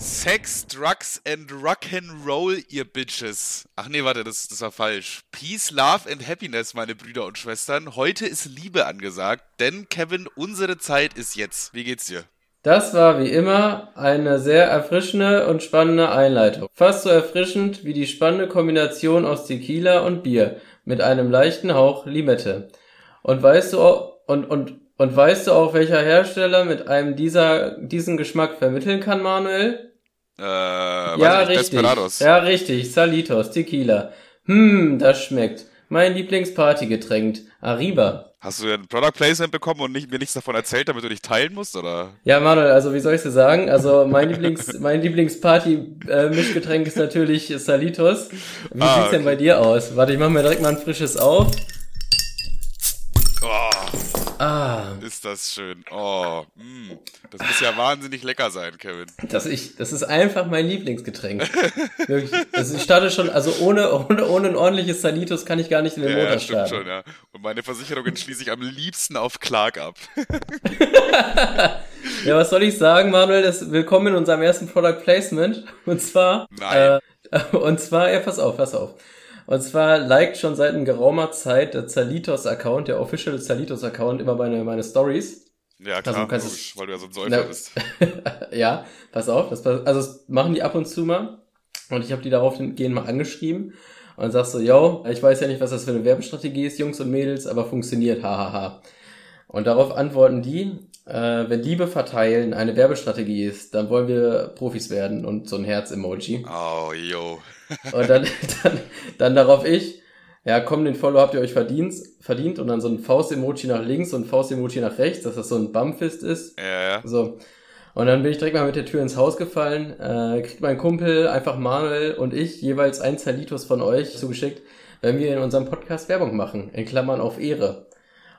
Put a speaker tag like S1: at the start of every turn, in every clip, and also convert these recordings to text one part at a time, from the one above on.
S1: Sex, Drugs and Rock'n'Roll, ihr Bitches. Ach nee, warte, das, das war falsch. Peace, Love and Happiness, meine Brüder und Schwestern. Heute ist Liebe angesagt, denn Kevin, unsere Zeit ist jetzt. Wie geht's dir?
S2: Das war wie immer eine sehr erfrischende und spannende Einleitung. Fast so erfrischend wie die spannende Kombination aus Tequila und Bier mit einem leichten Hauch Limette. Und weißt du auch, und, und, und weißt du auch, welcher Hersteller mit einem dieser, diesen Geschmack vermitteln kann, Manuel?
S1: Äh,
S2: Ja,
S1: nicht,
S2: richtig.
S1: Desperados.
S2: Ja, richtig. Salitos, Tequila. Hm, das schmeckt. Mein Lieblingspartygetränk. Arriba.
S1: Hast du ein Product Placement bekommen und nicht, mir nichts davon erzählt, damit du dich teilen musst, oder?
S2: Ja, Manuel, also wie soll ich dir sagen? Also mein Lieblings, mein Lieblingsparty-Mischgetränk ist natürlich Salitos. Wie
S1: Ah,
S2: sieht's denn
S1: okay.
S2: bei dir aus? Warte, ich mach mir direkt mal ein frisches auf.
S1: Oh,
S2: Ah,
S1: ist das schön. Oh, mm. das muss ja wahnsinnig lecker sein, Kevin.
S2: das, ich, das ist einfach mein Lieblingsgetränk. Wirklich. Also ich starte schon, also ohne, ohne, ohne ein ordentliches Salitos kann ich gar nicht in den
S1: Ja,
S2: Motor
S1: ja, stimmt
S2: starten.
S1: schon, ja. Und meine Versicherungen schließe ich am liebsten auf Clark ab.
S2: Ja, was soll ich sagen, Manuel? Das, willkommen in unserem ersten Product Placement. Und zwar,
S1: Nein.
S2: Äh, und zwar, ja, pass auf, pass auf. Und zwar liked schon seit einer geraumer Zeit der Zalitos-Account, der official Zalitos-Account, immer meine, meine Stories.
S1: Ja, klar,
S2: Also, du
S1: logisch, weil du ja so ein Säufer
S2: Na-
S1: bist.
S2: ja, pass auf, das, also das machen die ab und zu mal. Und ich habe die daraufgehend mal angeschrieben und sag so, yo, ich weiß ja nicht, was das für eine Werbestrategie ist, Jungs und Mädels, aber funktioniert, hahaha. Und darauf antworten die, äh, wenn Liebe verteilen eine Werbestrategie ist, dann wollen wir Profis werden und so ein Herz-Emoji.
S1: Oh, yo.
S2: Und dann, dann, dann darauf ich, ja, komm, den Follow habt ihr euch verdient, verdient und dann so ein Faust-Emoji nach links und ein Faust-Emoji nach rechts, dass das so ein Bumpfist ist.
S1: Ja, ja.
S2: So. Und dann bin ich direkt mal mit der Tür ins Haus gefallen, äh, kriegt mein Kumpel, einfach Manuel und ich jeweils ein Zalitos von euch zugeschickt, wenn wir in unserem Podcast Werbung machen, in Klammern auf Ehre.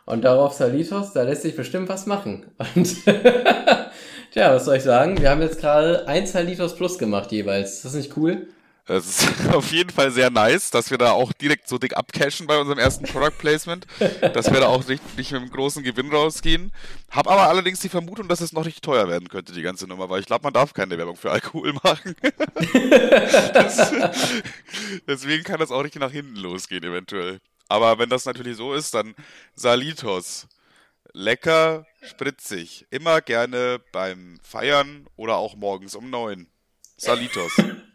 S2: Und darauf Salitos, da lässt sich bestimmt was machen. Und tja, was soll ich sagen? Wir haben jetzt gerade ein Salitos plus gemacht jeweils. Ist das nicht cool?
S1: Es ist auf jeden Fall sehr nice, dass wir da auch direkt so dick abcashen bei unserem ersten Product Placement, dass wir da auch nicht, nicht mit einem großen Gewinn rausgehen. Hab aber allerdings die Vermutung, dass es noch nicht teuer werden könnte, die ganze Nummer, weil ich glaube, man darf keine Werbung für Alkohol machen. das, deswegen kann das auch nicht nach hinten losgehen, eventuell. Aber wenn das natürlich so ist, dann Salitos. Lecker, spritzig. Immer gerne beim Feiern oder auch morgens um neun. Salitos.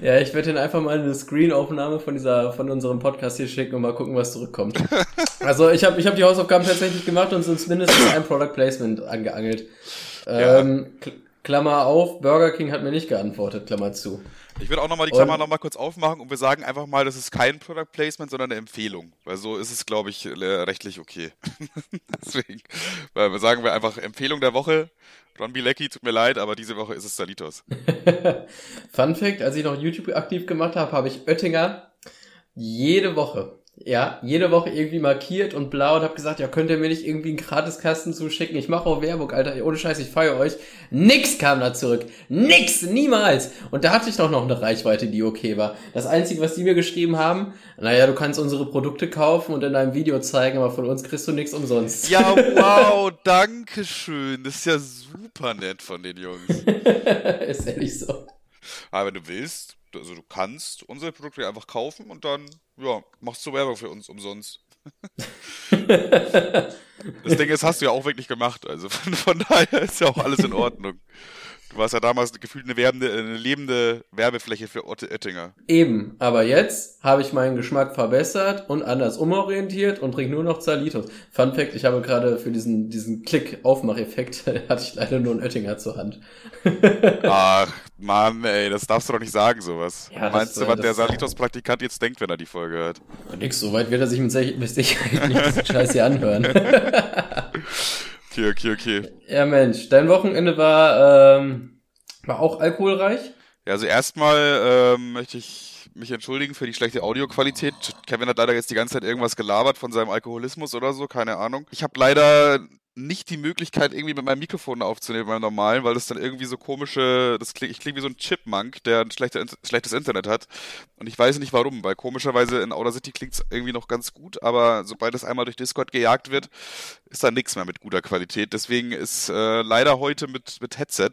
S2: Ja, ich werde Ihnen einfach mal eine Screen-Aufnahme von dieser, von unserem Podcast hier schicken und mal gucken, was zurückkommt. also ich habe ich hab die Hausaufgaben tatsächlich gemacht und uns mindestens ein Product Placement angeangelt.
S1: Ja.
S2: Ähm, Kl- Klammer auf, Burger King hat mir nicht geantwortet, Klammer zu.
S1: Ich würde auch nochmal die Klammer nochmal kurz aufmachen und wir sagen einfach mal, das ist kein Product Placement, sondern eine Empfehlung. Weil so ist es, glaube ich, rechtlich okay. Deswegen weil wir sagen wir einfach Empfehlung der Woche. Ron Bilecki, tut mir leid, aber diese Woche ist es Salitos.
S2: Fun Fact, als ich noch YouTube aktiv gemacht habe, habe ich Oettinger jede Woche, ja, jede Woche irgendwie markiert und blau und habe gesagt, ja, könnt ihr mir nicht irgendwie einen Gratiskasten zuschicken? Ich mache auch Werbung, Alter, ohne Scheiß, ich feiere euch. Nix kam da zurück. Nix, niemals. Und da hatte ich doch noch eine Reichweite, die okay war. Das Einzige, was die mir geschrieben haben, naja, du kannst unsere Produkte kaufen und in deinem Video zeigen, aber von uns kriegst du nichts umsonst.
S1: Ja, wow, danke schön. Das ist ja super nett von den Jungs.
S2: Ist ehrlich so.
S1: Aber wenn du willst, also du kannst unsere Produkte einfach kaufen und dann, ja, machst du Werbung für uns umsonst. Das Ding ist, hast du ja auch wirklich gemacht. Also von, von daher ist ja auch alles in Ordnung. Du warst ja damals gefühlt eine, werbende, eine lebende Werbefläche für Otte Oettinger.
S2: Eben, aber jetzt habe ich meinen Geschmack verbessert und anders umorientiert und trinke nur noch Zalitos. Fun Fact, ich habe gerade für diesen, diesen Klick-Aufmacheffekt hatte ich leider nur einen Oettinger zur Hand.
S1: Ach, Mann, ey, das darfst du doch nicht sagen, sowas.
S2: Ja,
S1: Meinst du,
S2: äh,
S1: was der Salitos-Praktikant jetzt denkt, wenn er die Folge hört?
S2: Nix, so weit wird er sich mit Sich- mit Sicherheit nicht diesen Scheiß hier anhören.
S1: Okay, okay, okay.
S2: ja Mensch, dein Wochenende war, ähm, war auch alkoholreich?
S1: Ja, also erstmal ähm, möchte ich mich entschuldigen für die schlechte Audioqualität. Kevin hat leider jetzt die ganze Zeit irgendwas gelabert von seinem Alkoholismus oder so, keine Ahnung. Ich habe leider nicht die Möglichkeit, irgendwie mit meinem Mikrofon aufzunehmen, beim normalen, weil das dann irgendwie so komische, das klingt, ich klinge wie so ein Chipmunk, der ein schlechter, schlechtes Internet hat. Und ich weiß nicht warum, weil komischerweise in Outer City klingt es irgendwie noch ganz gut, aber sobald es einmal durch Discord gejagt wird, ist da nichts mehr mit guter Qualität. Deswegen ist äh, leider heute mit, mit Headset.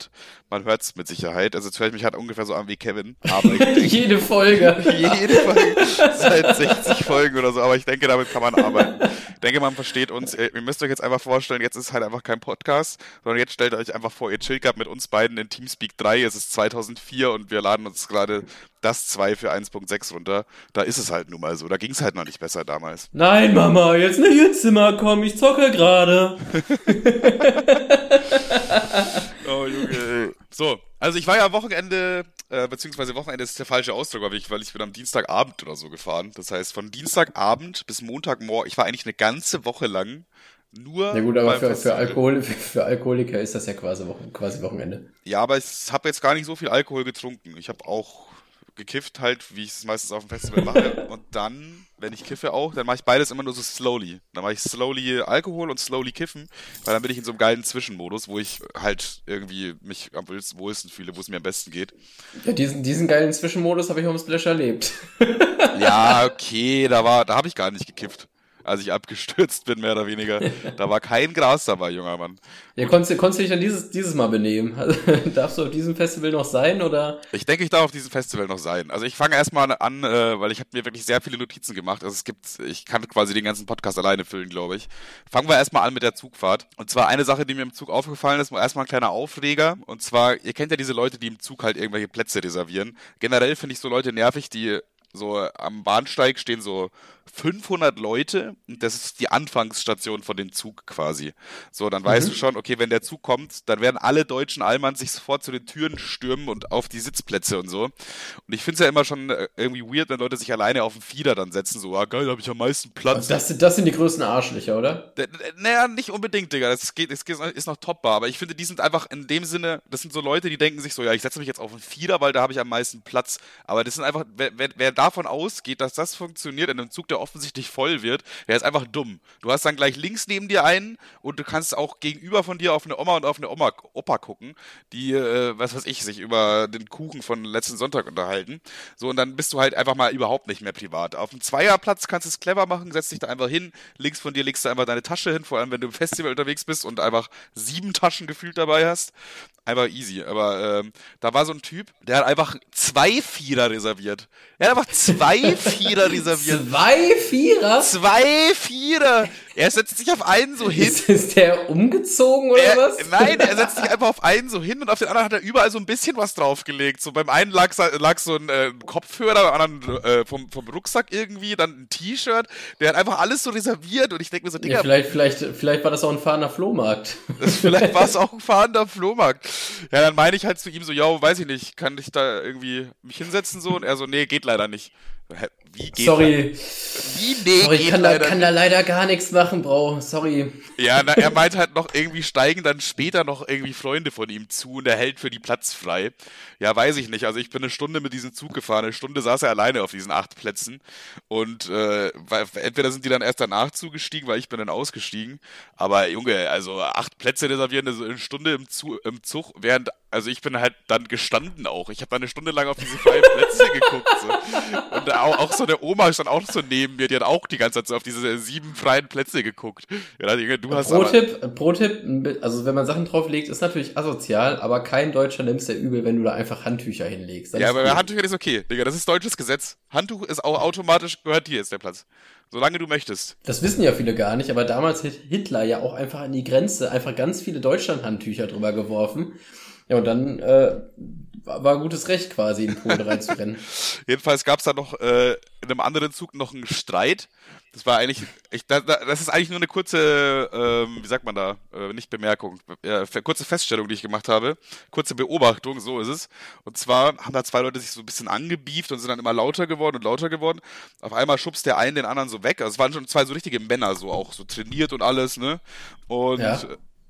S1: Man hört es mit Sicherheit. Also jetzt höre ich mich halt ungefähr so an wie Kevin.
S2: Aber jede Folge.
S1: jede Folge. Seit 60 Folgen oder so. Aber ich denke, damit kann man arbeiten. Ich denke, man versteht uns. Ihr müsst euch jetzt einfach vorstellen, jetzt ist halt einfach kein Podcast, sondern jetzt stellt euch einfach vor, ihr chillt gerade mit uns beiden in Teamspeak 3. Es ist 2004 und wir laden uns gerade das 2 für 1.6 runter. Da ist es halt nun mal so. Da ging es halt noch nicht besser damals.
S2: Nein, Mama, jetzt nicht ins Zimmer kommen, ich zocke gerade.
S1: oh, Junge. So, also ich war ja am Wochenende, äh, beziehungsweise Wochenende ist der falsche Ausdruck, weil ich, weil ich bin am Dienstagabend oder so gefahren. Das heißt, von Dienstagabend bis Montagmorgen, ich war eigentlich eine ganze Woche lang nur.
S2: Ja gut, aber für, für, Alkohol, für, für, Alkoholiker ist das ja quasi, Wochen, quasi Wochenende.
S1: Ja, aber ich habe jetzt gar nicht so viel Alkohol getrunken. Ich habe auch gekifft halt, wie ich es meistens auf dem Festival mache. und dann, wenn ich kiffe auch, dann mache ich beides immer nur so slowly. Dann mache ich slowly Alkohol und slowly kiffen, weil dann bin ich in so einem geilen Zwischenmodus, wo ich halt irgendwie mich am wohlsten fühle, wo es mir am besten geht.
S2: Ja, diesen, diesen geilen Zwischenmodus habe ich auf dem Splash erlebt.
S1: ja, okay, da war, da habe ich gar nicht gekifft als ich abgestürzt bin, mehr oder weniger. Da war kein Gras dabei, junger Mann.
S2: Ja, konntest, konntest du dich dann dieses, dieses Mal benehmen? Also, darfst du auf diesem Festival noch sein, oder?
S1: Ich denke, ich darf auf diesem Festival noch sein. Also ich fange erstmal an, äh, weil ich habe mir wirklich sehr viele Notizen gemacht. Also es gibt, ich kann quasi den ganzen Podcast alleine füllen, glaube ich. Fangen wir erstmal an mit der Zugfahrt. Und zwar eine Sache, die mir im Zug aufgefallen ist, erstmal ein kleiner Aufreger. Und zwar, ihr kennt ja diese Leute, die im Zug halt irgendwelche Plätze reservieren. Generell finde ich so Leute nervig, die so am Bahnsteig stehen so 500 Leute und das ist die Anfangsstation von dem Zug quasi. So, dann mhm. weißt du schon, okay, wenn der Zug kommt, dann werden alle deutschen Allmanns sich sofort zu den Türen stürmen und auf die Sitzplätze und so. Und ich finde es ja immer schon äh, irgendwie weird, wenn Leute sich alleine auf den Fieder dann setzen, so, ah geil, da habe ich am meisten Platz.
S2: Das, das sind die größten Arschlöcher, oder?
S1: Naja, nicht unbedingt, Digga, das geht, das ist noch topbar, aber ich finde, die sind einfach in dem Sinne, das sind so Leute, die denken sich so, ja, ich setze mich jetzt auf den Fieder, weil da habe ich am meisten Platz. Aber das sind einfach, wer, wer, wer davon ausgeht, dass das funktioniert in einem Zug, der offensichtlich voll wird, der ist einfach dumm. Du hast dann gleich links neben dir einen und du kannst auch gegenüber von dir auf eine Oma und auf eine Oma, Opa gucken, die, äh, was weiß ich, sich über den Kuchen von letzten Sonntag unterhalten. So, und dann bist du halt einfach mal überhaupt nicht mehr privat. Auf dem Zweierplatz kannst du es clever machen, setzt dich da einfach hin, links von dir legst du einfach deine Tasche hin, vor allem wenn du im Festival unterwegs bist und einfach sieben Taschen gefühlt dabei hast. Einfach easy. Aber ähm, da war so ein Typ, der hat einfach zwei Vierer reserviert. Er hat einfach zwei Vierer reserviert.
S2: Zwei Vierer?
S1: Zwei Vierer! Er setzt sich auf einen so hin.
S2: Ist, ist der umgezogen oder
S1: er,
S2: was?
S1: Nein, er setzt sich einfach auf einen so hin und auf den anderen hat er überall so ein bisschen was draufgelegt. So beim einen lag, lag so ein äh, Kopfhörer, beim anderen äh, vom, vom Rucksack irgendwie, dann ein T-Shirt. Der hat einfach alles so reserviert und ich denke mir so, Digga.
S2: Ja, vielleicht, vielleicht, vielleicht war das auch ein fahrender Flohmarkt.
S1: vielleicht war es auch ein fahrender Flohmarkt. Ja, dann meine ich halt zu ihm so, ja, weiß ich nicht, kann ich da irgendwie mich hinsetzen so? Und er so, nee, geht leider nicht.
S2: Wie geht Sorry. Das? Wie nee, Sorry, ich kann, da, kann da leider gar nichts machen, Bro. Sorry.
S1: Ja, na, er meint halt noch irgendwie steigen dann später noch irgendwie Freunde von ihm zu und er hält für die Platz frei. Ja, weiß ich nicht. Also ich bin eine Stunde mit diesem Zug gefahren. Eine Stunde saß er alleine auf diesen acht Plätzen und äh, entweder sind die dann erst danach zugestiegen, weil ich bin dann ausgestiegen. Aber Junge, also acht Plätze reservieren, also eine Stunde im, Zug, im Zug, während also ich bin halt dann gestanden auch. Ich habe dann eine Stunde lang auf diese freien Plätze geguckt. So. Und auch, auch, so eine Oma stand auch so neben mir, die hat auch die ganze Zeit so auf diese sieben freien Plätze geguckt.
S2: Ja, du hast Pro-Tipp, Pro-Tipp, also wenn man Sachen drauflegt, ist natürlich asozial, aber kein Deutscher nimmt es ja übel, wenn du da einfach Handtücher hinlegst.
S1: Das ja, aber cool. Handtücher ist okay, Digga, das ist deutsches Gesetz. Handtuch ist auch automatisch, gehört dir ist der Platz. Solange du möchtest.
S2: Das wissen ja viele gar nicht, aber damals hat Hitler ja auch einfach an die Grenze einfach ganz viele Deutschland-Handtücher drüber geworfen. Ja, und dann äh, war gutes Recht quasi in Polen reinzurennen.
S1: Jedenfalls gab es da noch äh, in einem anderen Zug noch einen Streit. Das war eigentlich, ich, da, das ist eigentlich nur eine kurze, ähm, wie sagt man da, äh, nicht Bemerkung, äh, kurze Feststellung, die ich gemacht habe, kurze Beobachtung, so ist es. Und zwar haben da zwei Leute sich so ein bisschen angebieft und sind dann immer lauter geworden und lauter geworden. Auf einmal schubst der einen den anderen so weg. Also es waren schon zwei so richtige Männer, so auch so trainiert und alles, ne? Und ja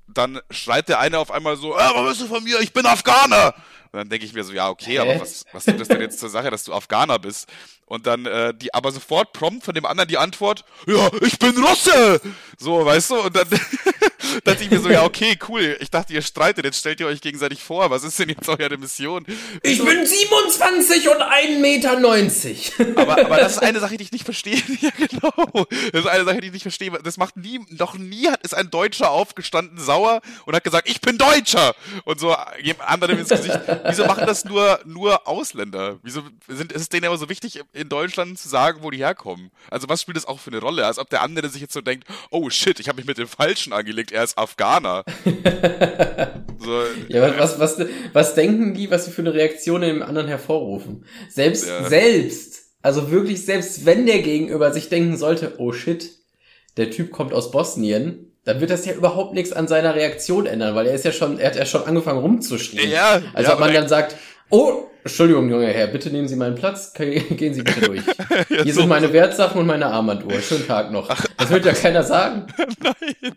S1: dann schreit der eine auf einmal so, äh, was bist du von mir? Ich bin Afghaner. Und dann denke ich mir so, ja, okay, aber was, was tut das denn jetzt zur Sache, dass du Afghaner bist? Und dann äh, die, aber sofort prompt von dem anderen die Antwort, ja, ich bin Russe! So, weißt du? Und dann, dachte ich mir so, ja, okay, cool. Ich dachte, ihr streitet, jetzt stellt ihr euch gegenseitig vor. Was ist denn jetzt eure Mission?
S2: Ich bin 27 und 1,90 Meter.
S1: Aber, aber das ist eine Sache, die ich nicht verstehe. ja, genau. Das ist eine Sache, die ich nicht verstehe. Das macht nie, noch nie hat, ist ein Deutscher aufgestanden, sauer und hat gesagt, ich bin Deutscher. Und so andere ins Gesicht. Wieso machen das nur, nur Ausländer? Wieso sind, ist es denen aber so wichtig, in Deutschland zu sagen, wo die herkommen? Also was spielt das auch für eine Rolle? Als ob der andere sich jetzt so denkt, oh shit, ich habe mich mit dem Falschen angelegt, er ist Afghaner.
S2: so, ja, was, was, was denken die, was sie für eine Reaktion in dem anderen hervorrufen? Selbst, ja. selbst, also wirklich selbst wenn der Gegenüber sich denken sollte, oh shit, der Typ kommt aus Bosnien, dann wird das ja überhaupt nichts an seiner Reaktion ändern, weil er ist ja schon, er hat ja schon angefangen rumzustehen. Ja, also ja, ob man dann sagt, oh, Entschuldigung, junger Herr, bitte nehmen Sie meinen Platz, gehen Sie bitte durch. ja, Hier so sind meine Wertsachen und meine Armbanduhr. Schönen Tag noch. Das wird ja keiner sagen. Nein.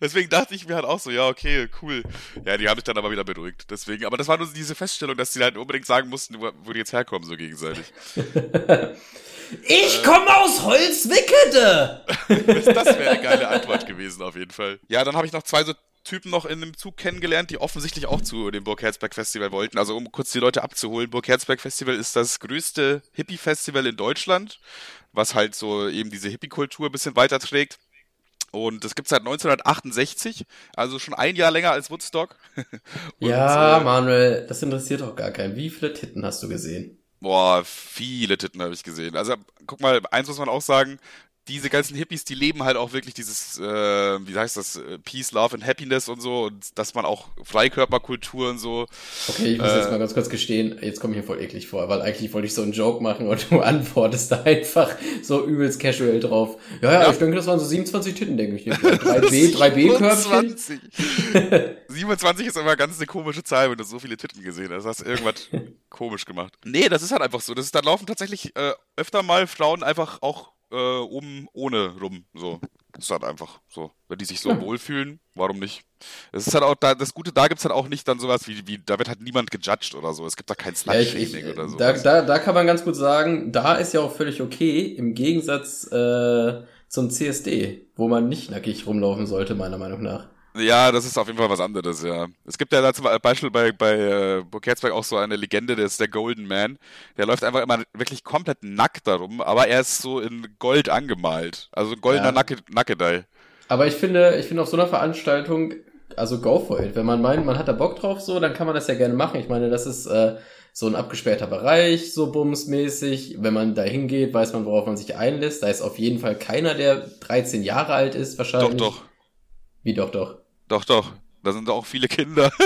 S1: Deswegen dachte ich mir halt auch so, ja, okay, cool. Ja, die habe ich dann aber wieder beruhigt. Deswegen, aber das war nur diese Feststellung, dass sie halt unbedingt sagen mussten, wo die jetzt herkommen, so gegenseitig.
S2: Ich komme aus Holzwickede!
S1: das wäre eine geile Antwort gewesen, auf jeden Fall. Ja, dann habe ich noch zwei so Typen noch in dem Zug kennengelernt, die offensichtlich auch zu dem Burg Herzberg Festival wollten. Also um kurz die Leute abzuholen, Burg Herzberg Festival ist das größte Hippie-Festival in Deutschland, was halt so eben diese Hippie-Kultur ein bisschen weiterträgt. Und das gibt's seit 1968, also schon ein Jahr länger als Woodstock.
S2: Und, ja, äh, Manuel, das interessiert doch gar keinen. Wie viele Titten hast du gesehen?
S1: Boah, viele Titten habe ich gesehen. Also guck mal, eins muss man auch sagen, diese ganzen Hippies, die leben halt auch wirklich dieses, äh, wie heißt das, äh, Peace, Love and Happiness und so und dass man auch Freikörperkultur und so.
S2: Okay, ich muss äh, jetzt mal ganz kurz gestehen, jetzt komme ich mir voll eklig vor, weil eigentlich wollte ich so einen Joke machen und du antwortest da einfach so übelst casual drauf. Ja, ja, ja. ich denke, das waren so 27 Titten, denke ich. 3B, 3B-Körbchen.
S1: 27 ist immer ganz eine komische Zahl, wenn du so viele Titten gesehen hast. Hast irgendwas komisch gemacht. Nee, das ist halt einfach so. Das ist, da laufen tatsächlich äh, öfter mal Frauen einfach auch äh, oben ohne rum. So. Das ist halt einfach so. Wenn die sich so ja. wohlfühlen, warum nicht? Es ist halt auch da, das Gute, da gibt's halt auch nicht dann sowas wie, wie, da wird halt niemand gejudged oder so. Es gibt da kein Slut-Shaming
S2: ja,
S1: oder so.
S2: Da, da, da kann man ganz gut sagen, da ist ja auch völlig okay, im Gegensatz äh, zum CSD, wo man nicht nackig rumlaufen sollte, meiner Meinung nach.
S1: Ja, das ist auf jeden Fall was anderes, ja. Es gibt ja da zum Beispiel bei, bei äh, Burkerzberg auch so eine Legende, der ist der Golden Man. Der läuft einfach immer wirklich komplett nackt darum, aber er ist so in Gold angemalt. Also ein goldener ja. Nacke, Nackedei.
S2: Aber ich finde, ich finde auf so einer Veranstaltung, also go for it. Wenn man meint, man hat da Bock drauf so, dann kann man das ja gerne machen. Ich meine, das ist äh, so ein abgesperrter Bereich, so bumsmäßig. Wenn man da hingeht, weiß man, worauf man sich einlässt. Da ist auf jeden Fall keiner, der 13 Jahre alt ist, wahrscheinlich.
S1: Doch, doch.
S2: Wie doch, doch?
S1: Doch, doch. Da sind auch viele Kinder.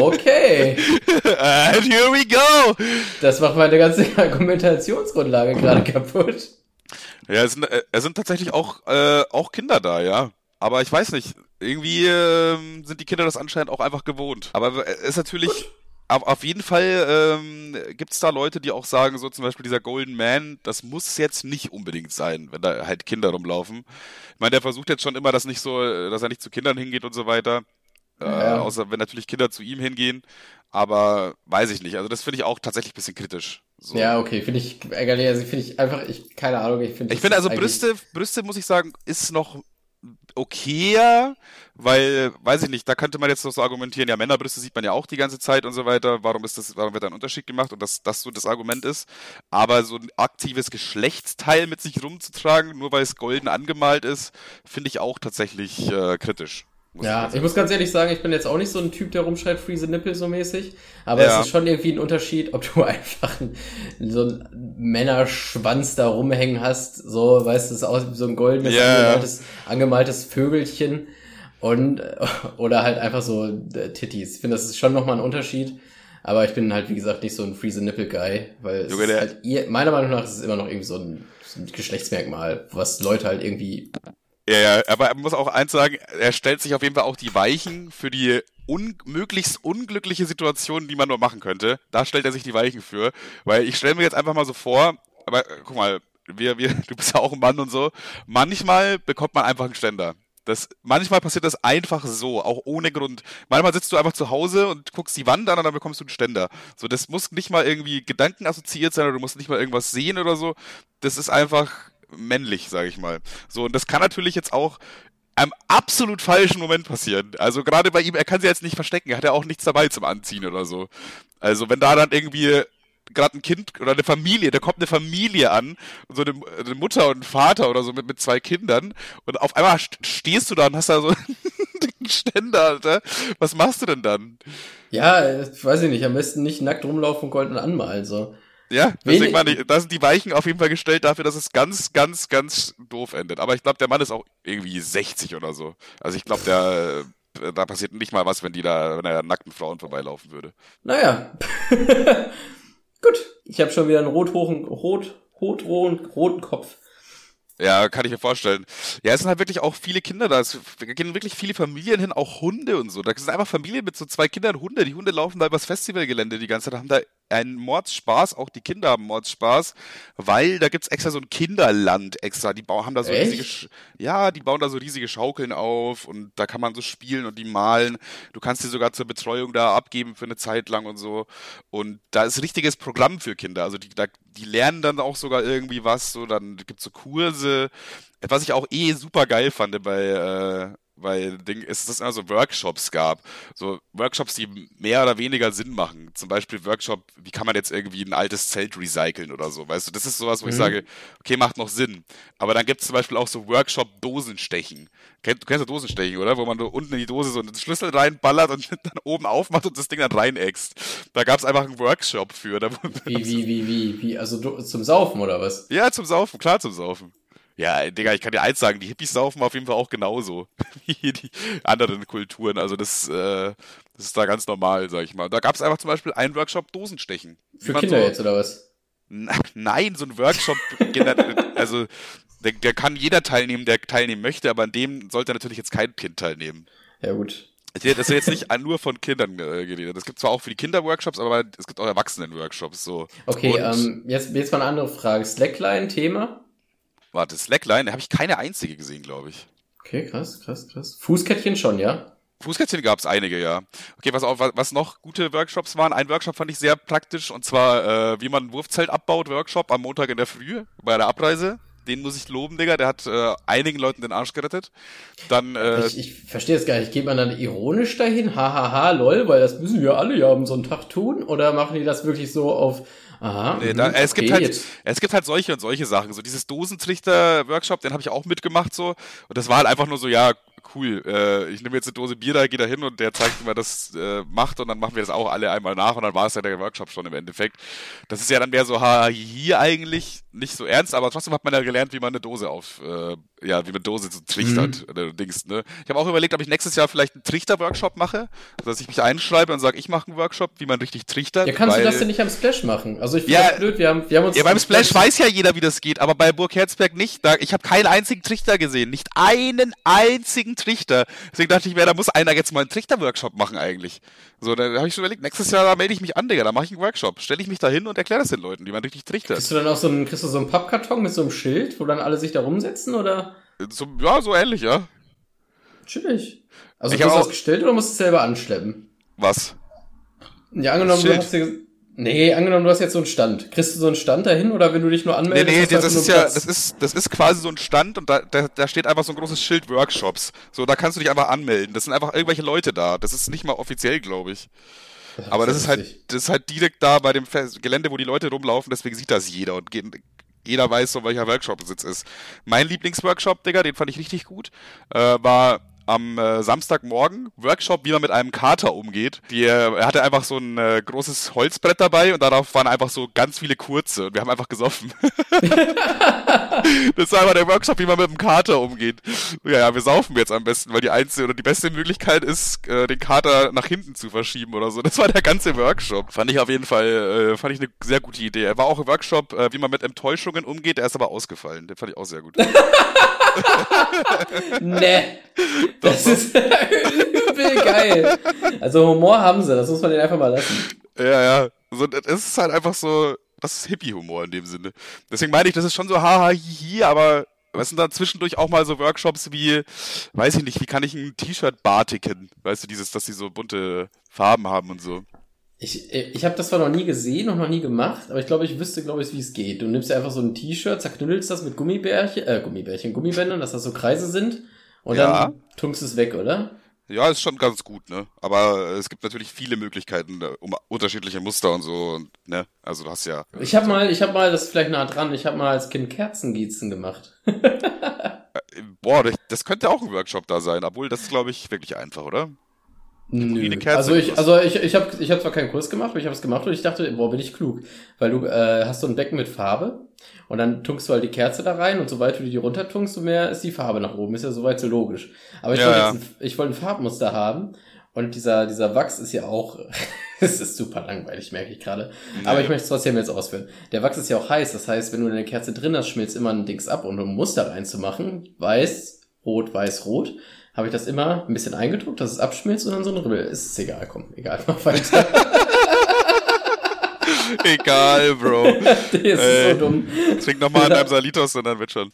S2: okay.
S1: And here we go.
S2: Das macht meine ganze Argumentationsgrundlage gerade kaputt.
S1: Ja, es sind, äh, es sind tatsächlich auch, äh, auch Kinder da, ja. Aber ich weiß nicht, irgendwie äh, sind die Kinder das anscheinend auch einfach gewohnt. Aber es ist natürlich Gut auf, auf jeden Fall ähm, gibt es da Leute, die auch sagen, so zum Beispiel dieser Golden Man, das muss jetzt nicht unbedingt sein, wenn da halt Kinder rumlaufen. Ich meine, der versucht jetzt schon immer, dass nicht so, dass er nicht zu Kindern hingeht und so weiter. Äh, ja. Äh, außer wenn natürlich Kinder zu ihm hingehen. Aber weiß ich nicht. Also das finde ich auch tatsächlich ein bisschen kritisch.
S2: So. Ja, okay, finde ich ärgerlich. Also finde ich einfach, ich, keine Ahnung, ich finde.
S1: Ich finde also Brüste, Brüste muss ich sagen, ist noch okayer, weil, weiß ich nicht, da könnte man jetzt noch so argumentieren, ja, Männerbrüste sieht man ja auch die ganze Zeit und so weiter, warum ist das, warum wird da ein Unterschied gemacht und dass das so das Argument ist. Aber so ein aktives Geschlechtsteil mit sich rumzutragen, nur weil es golden angemalt ist, finde ich auch tatsächlich äh, kritisch.
S2: Ja, ich, ich muss ganz ehrlich sagen, ich bin jetzt auch nicht so ein Typ, der rumschreit Freeze Nippel so mäßig. Aber ja. es ist schon irgendwie ein Unterschied, ob du einfach so einen Männerschwanz da rumhängen hast, so, weißt du, es aus wie so ein goldenes, yeah. angemaltes, angemaltes Vögelchen und, oder halt einfach so äh, Titties. Ich finde, das ist schon nochmal ein Unterschied. Aber ich bin halt, wie gesagt, nicht so ein Freeze Nipple Guy, weil es Junge, ist halt, meiner Meinung nach ist es immer noch irgendwie so ein, so ein Geschlechtsmerkmal, was Leute halt irgendwie
S1: ja, ja, aber er muss auch eins sagen, er stellt sich auf jeden Fall auch die Weichen für die un möglichst unglückliche Situation, die man nur machen könnte. Da stellt er sich die Weichen für. Weil ich stelle mir jetzt einfach mal so vor, aber guck mal, wir, wir, du bist ja auch ein Mann und so. Manchmal bekommt man einfach einen Ständer. Das, manchmal passiert das einfach so, auch ohne Grund. Manchmal sitzt du einfach zu Hause und guckst die Wand an und dann bekommst du einen Ständer. So, das muss nicht mal irgendwie Gedanken assoziiert sein oder du musst nicht mal irgendwas sehen oder so. Das ist einfach männlich, sage ich mal. So, und das kann natürlich jetzt auch einem absolut falschen Moment passieren. Also gerade bei ihm, er kann sie jetzt nicht verstecken, er hat ja auch nichts dabei zum Anziehen oder so. Also wenn da dann irgendwie gerade ein Kind oder eine Familie, da kommt eine Familie an, so eine, eine, Mutter und ein Vater oder so mit, mit zwei Kindern und auf einmal stehst du da und hast da so einen dicken Ständer, Alter. Was machst du denn dann?
S2: Ja, weiß ich nicht, am besten nicht nackt rumlaufen und golden anmalen, so.
S1: Ja, deswegen meine ich, da sind die Weichen auf jeden Fall gestellt dafür, dass es ganz, ganz, ganz doof endet. Aber ich glaube, der Mann ist auch irgendwie 60 oder so. Also ich glaube, der äh, da passiert nicht mal was, wenn die da, wenn er nackten Frauen vorbeilaufen würde.
S2: Naja. Gut. Ich habe schon wieder einen rot-roten, rot, rot, rot, roten Kopf.
S1: Ja, kann ich mir vorstellen. Ja, es sind halt wirklich auch viele Kinder da. Es gehen wirklich viele Familien hin, auch Hunde und so. Da sind einfach Familien mit so zwei Kindern Hunde. Die Hunde laufen da übers Festivalgelände die ganze Zeit, haben da einen Mordspaß, auch die Kinder haben Mordspaß, weil da gibt's extra so ein Kinderland extra. Die bauen, haben da so
S2: Echt?
S1: riesige, ja, die bauen da so riesige Schaukeln auf und da kann man so spielen und die malen. Du kannst die sogar zur Betreuung da abgeben für eine Zeit lang und so. Und da ist richtiges Programm für Kinder. Also die, da, die lernen dann auch sogar irgendwie was, so dann gibt's so Kurse. Was ich auch eh super geil fand bei, äh, weil Ding ist, dass es immer so Workshops gab. So Workshops, die mehr oder weniger Sinn machen. Zum Beispiel Workshop, wie kann man jetzt irgendwie ein altes Zelt recyceln oder so. Weißt du, das ist sowas, wo mhm. ich sage, okay, macht noch Sinn. Aber dann gibt es zum Beispiel auch so Workshop-Dosenstechen. du kennst ja Dosenstechen, oder? Wo man so unten in die Dose so einen Schlüssel reinballert und dann oben aufmacht und das Ding dann reinäxt. Da gab es einfach einen Workshop für.
S2: wie, wie, wie, wie, wie? Also zum Saufen oder was?
S1: Ja, zum Saufen, klar zum Saufen. Ja, Digga, ich kann dir eins sagen, die Hippies saufen auf jeden Fall auch genauso wie die anderen Kulturen. Also das, äh, das ist da ganz normal, sag ich mal. Da gab es einfach zum Beispiel einen Workshop Dosenstechen.
S2: Für Kinder so, jetzt oder was?
S1: Nein, so ein Workshop, also der, der kann jeder teilnehmen, der teilnehmen möchte, aber an dem sollte natürlich jetzt kein Kind teilnehmen.
S2: Ja gut.
S1: Das ist jetzt nicht nur von Kindern äh, geredet. Es gibt zwar auch für die Kinder Workshops, aber es gibt auch Erwachsenen-Workshops. So.
S2: Okay, ähm, jetzt, jetzt mal eine andere Frage. Slackline-Thema?
S1: Warte, Slackline, da habe ich keine einzige gesehen, glaube ich.
S2: Okay, krass, krass, krass. Fußkettchen schon, ja?
S1: Fußkettchen gab es einige, ja. Okay, was, auch, was noch gute Workshops waren, ein Workshop fand ich sehr praktisch, und zwar, äh, wie man ein Wurfzelt abbaut, Workshop am Montag in der Früh bei der Abreise. Den muss ich loben, Digga, der hat äh, einigen Leuten den Arsch gerettet. Dann, äh,
S2: ich, ich verstehe es gar nicht. Geht man dann ironisch dahin? Hahaha, ha, ha, lol, weil das müssen wir alle ja am Sonntag tun? Oder machen die das wirklich so auf Aha.
S1: Nee, da, es okay, gibt halt, es gibt halt solche und solche Sachen. So dieses Dosentrichter-Workshop, den habe ich auch mitgemacht so. Und das war halt einfach nur so, ja, cool, äh, ich nehme jetzt eine Dose Bier da, gehe da hin und der zeigt, wie man das äh, macht und dann machen wir das auch alle einmal nach und dann war es ja der Workshop schon im Endeffekt. Das ist ja dann mehr so, ha, hier eigentlich nicht so ernst, aber trotzdem hat man ja gelernt, wie man eine Dose auf, äh, ja, wie man Dose so trichtert mhm. oder Dings, ne? Ich habe auch überlegt, ob ich nächstes Jahr vielleicht einen Trichter-Workshop mache, also dass ich mich einschreibe und sage, ich mache einen Workshop, wie man richtig trichtert.
S2: Ja, kannst weil, du das denn nicht am Splash machen? Also ich finde ja, das blöd, wir haben, wir haben uns...
S1: Ja, beim Splash, Splash weiß ja jeder, wie das geht, aber bei Burg Herzberg nicht. Da, ich habe keinen einzigen Trichter gesehen, nicht einen einzigen Trichter. Deswegen dachte ich mir, da muss einer jetzt mal einen Trichter-Workshop machen eigentlich. So, da habe ich schon überlegt, nächstes Jahr da melde ich mich an, Digga, da mache ich einen Workshop. Stelle ich mich da hin und erkläre das den Leuten, wie man richtig trichtert.
S2: Kriegst du dann auch so einen, kriegst du so einen Pappkarton mit so einem Schild, wo dann alle sich da rumsetzen, oder?
S1: So, ja, so ähnlich, ja.
S2: Chillig. Also ich hast du das gestellt oder musst du es selber anschleppen?
S1: Was?
S2: Ja, angenommen, du hast dir Nee, angenommen, du hast jetzt so einen Stand. Kriegst du so einen Stand dahin oder wenn du dich nur anmeldest?
S1: Nee, nee, das, das ist ja, das ist, das ist quasi so ein Stand und da, da, da steht einfach so ein großes Schild Workshops. So, da kannst du dich einfach anmelden. Das sind einfach irgendwelche Leute da. Das ist nicht mal offiziell, glaube ich. Das Aber das ist halt, das ist halt direkt da bei dem Gelände, wo die Leute rumlaufen, deswegen sieht das jeder und geht, jeder weiß so, welcher Workshop-Sitz ist. Mein Lieblingsworkshop, Digga, den fand ich richtig gut, äh, war am äh, Samstagmorgen Workshop, wie man mit einem Kater umgeht. Die, er hatte einfach so ein äh, großes Holzbrett dabei und darauf waren einfach so ganz viele kurze und wir haben einfach gesoffen. das war einfach der Workshop, wie man mit einem Kater umgeht. Ja, ja, wir saufen jetzt am besten, weil die einzige oder die beste Möglichkeit ist, äh, den Kater nach hinten zu verschieben oder so. Das war der ganze Workshop. Fand ich auf jeden Fall, äh, fand ich eine sehr gute Idee. Er war auch ein Workshop, äh, wie man mit Enttäuschungen umgeht, er ist aber ausgefallen. Den fand ich auch sehr gut.
S2: ne. Das ist übel geil. Also Humor haben sie, das muss man denen einfach mal lassen.
S1: Ja, ja. So, es ist halt einfach so, das ist Hippie-Humor in dem Sinne. Deswegen meine ich, das ist schon so haha hihi, aber was sind da zwischendurch auch mal so Workshops wie, weiß ich nicht, wie kann ich ein T-Shirt batiken? Weißt du, dieses, dass sie so bunte Farben haben und so.
S2: Ich, ich habe das zwar noch nie gesehen und noch nie gemacht, aber ich glaube, ich wüsste, glaube ich, wie es geht. Du nimmst ja einfach so ein T-Shirt, zerknüllst das mit Gummibärchen, äh, Gummibärchen, Gummibändern, dass das so Kreise sind Und
S1: Ja.
S2: dann tunkst es weg, oder?
S1: Ja, ist schon ganz gut, ne? Aber es gibt natürlich viele Möglichkeiten, äh, um unterschiedliche Muster und so, und, ne? Also du hast ja.
S2: Ich habe mal, ich habe mal, das ist vielleicht nah dran, ich habe mal als Kind Kerzengießen gemacht.
S1: Boah, das- könnte auch ein Workshop da sein, obwohl das ist, glaube ich, wirklich einfach, oder?
S2: Nö. Also ich, also ich, ich habe ich hab zwar keinen Kurs gemacht, aber ich habe es gemacht und ich dachte, boah, bin ich klug. Weil du äh, hast so ein Becken mit Farbe und dann tunkst du halt die Kerze da rein und sobald du die runter tunkst, so mehr ist die Farbe nach oben. Ist ja soweit so logisch. Aber ich
S1: Ja,
S2: wollte
S1: ja.
S2: ein, ich wollte ein Farbmuster haben und dieser, dieser Wachs ist ja auch, es ist super langweilig, merke ich gerade. Aber
S1: Nee.
S2: ich möchte es trotzdem jetzt ausführen. Der Wachs ist ja auch heiß, das heißt, wenn du eine Kerze drin hast, schmilzt immer ein Dings ab und um ein Muster reinzumachen, weiß, rot, weiß, rot, habe ich das immer ein bisschen eingedruckt, dass es abschmilzt und dann so ein Ribbel. Ist egal, komm, egal, mach weiter.
S1: Egal, Bro.
S2: das ist
S1: Äh,
S2: so dumm.
S1: Trink nochmal an deinem Salitos und dann wird schon.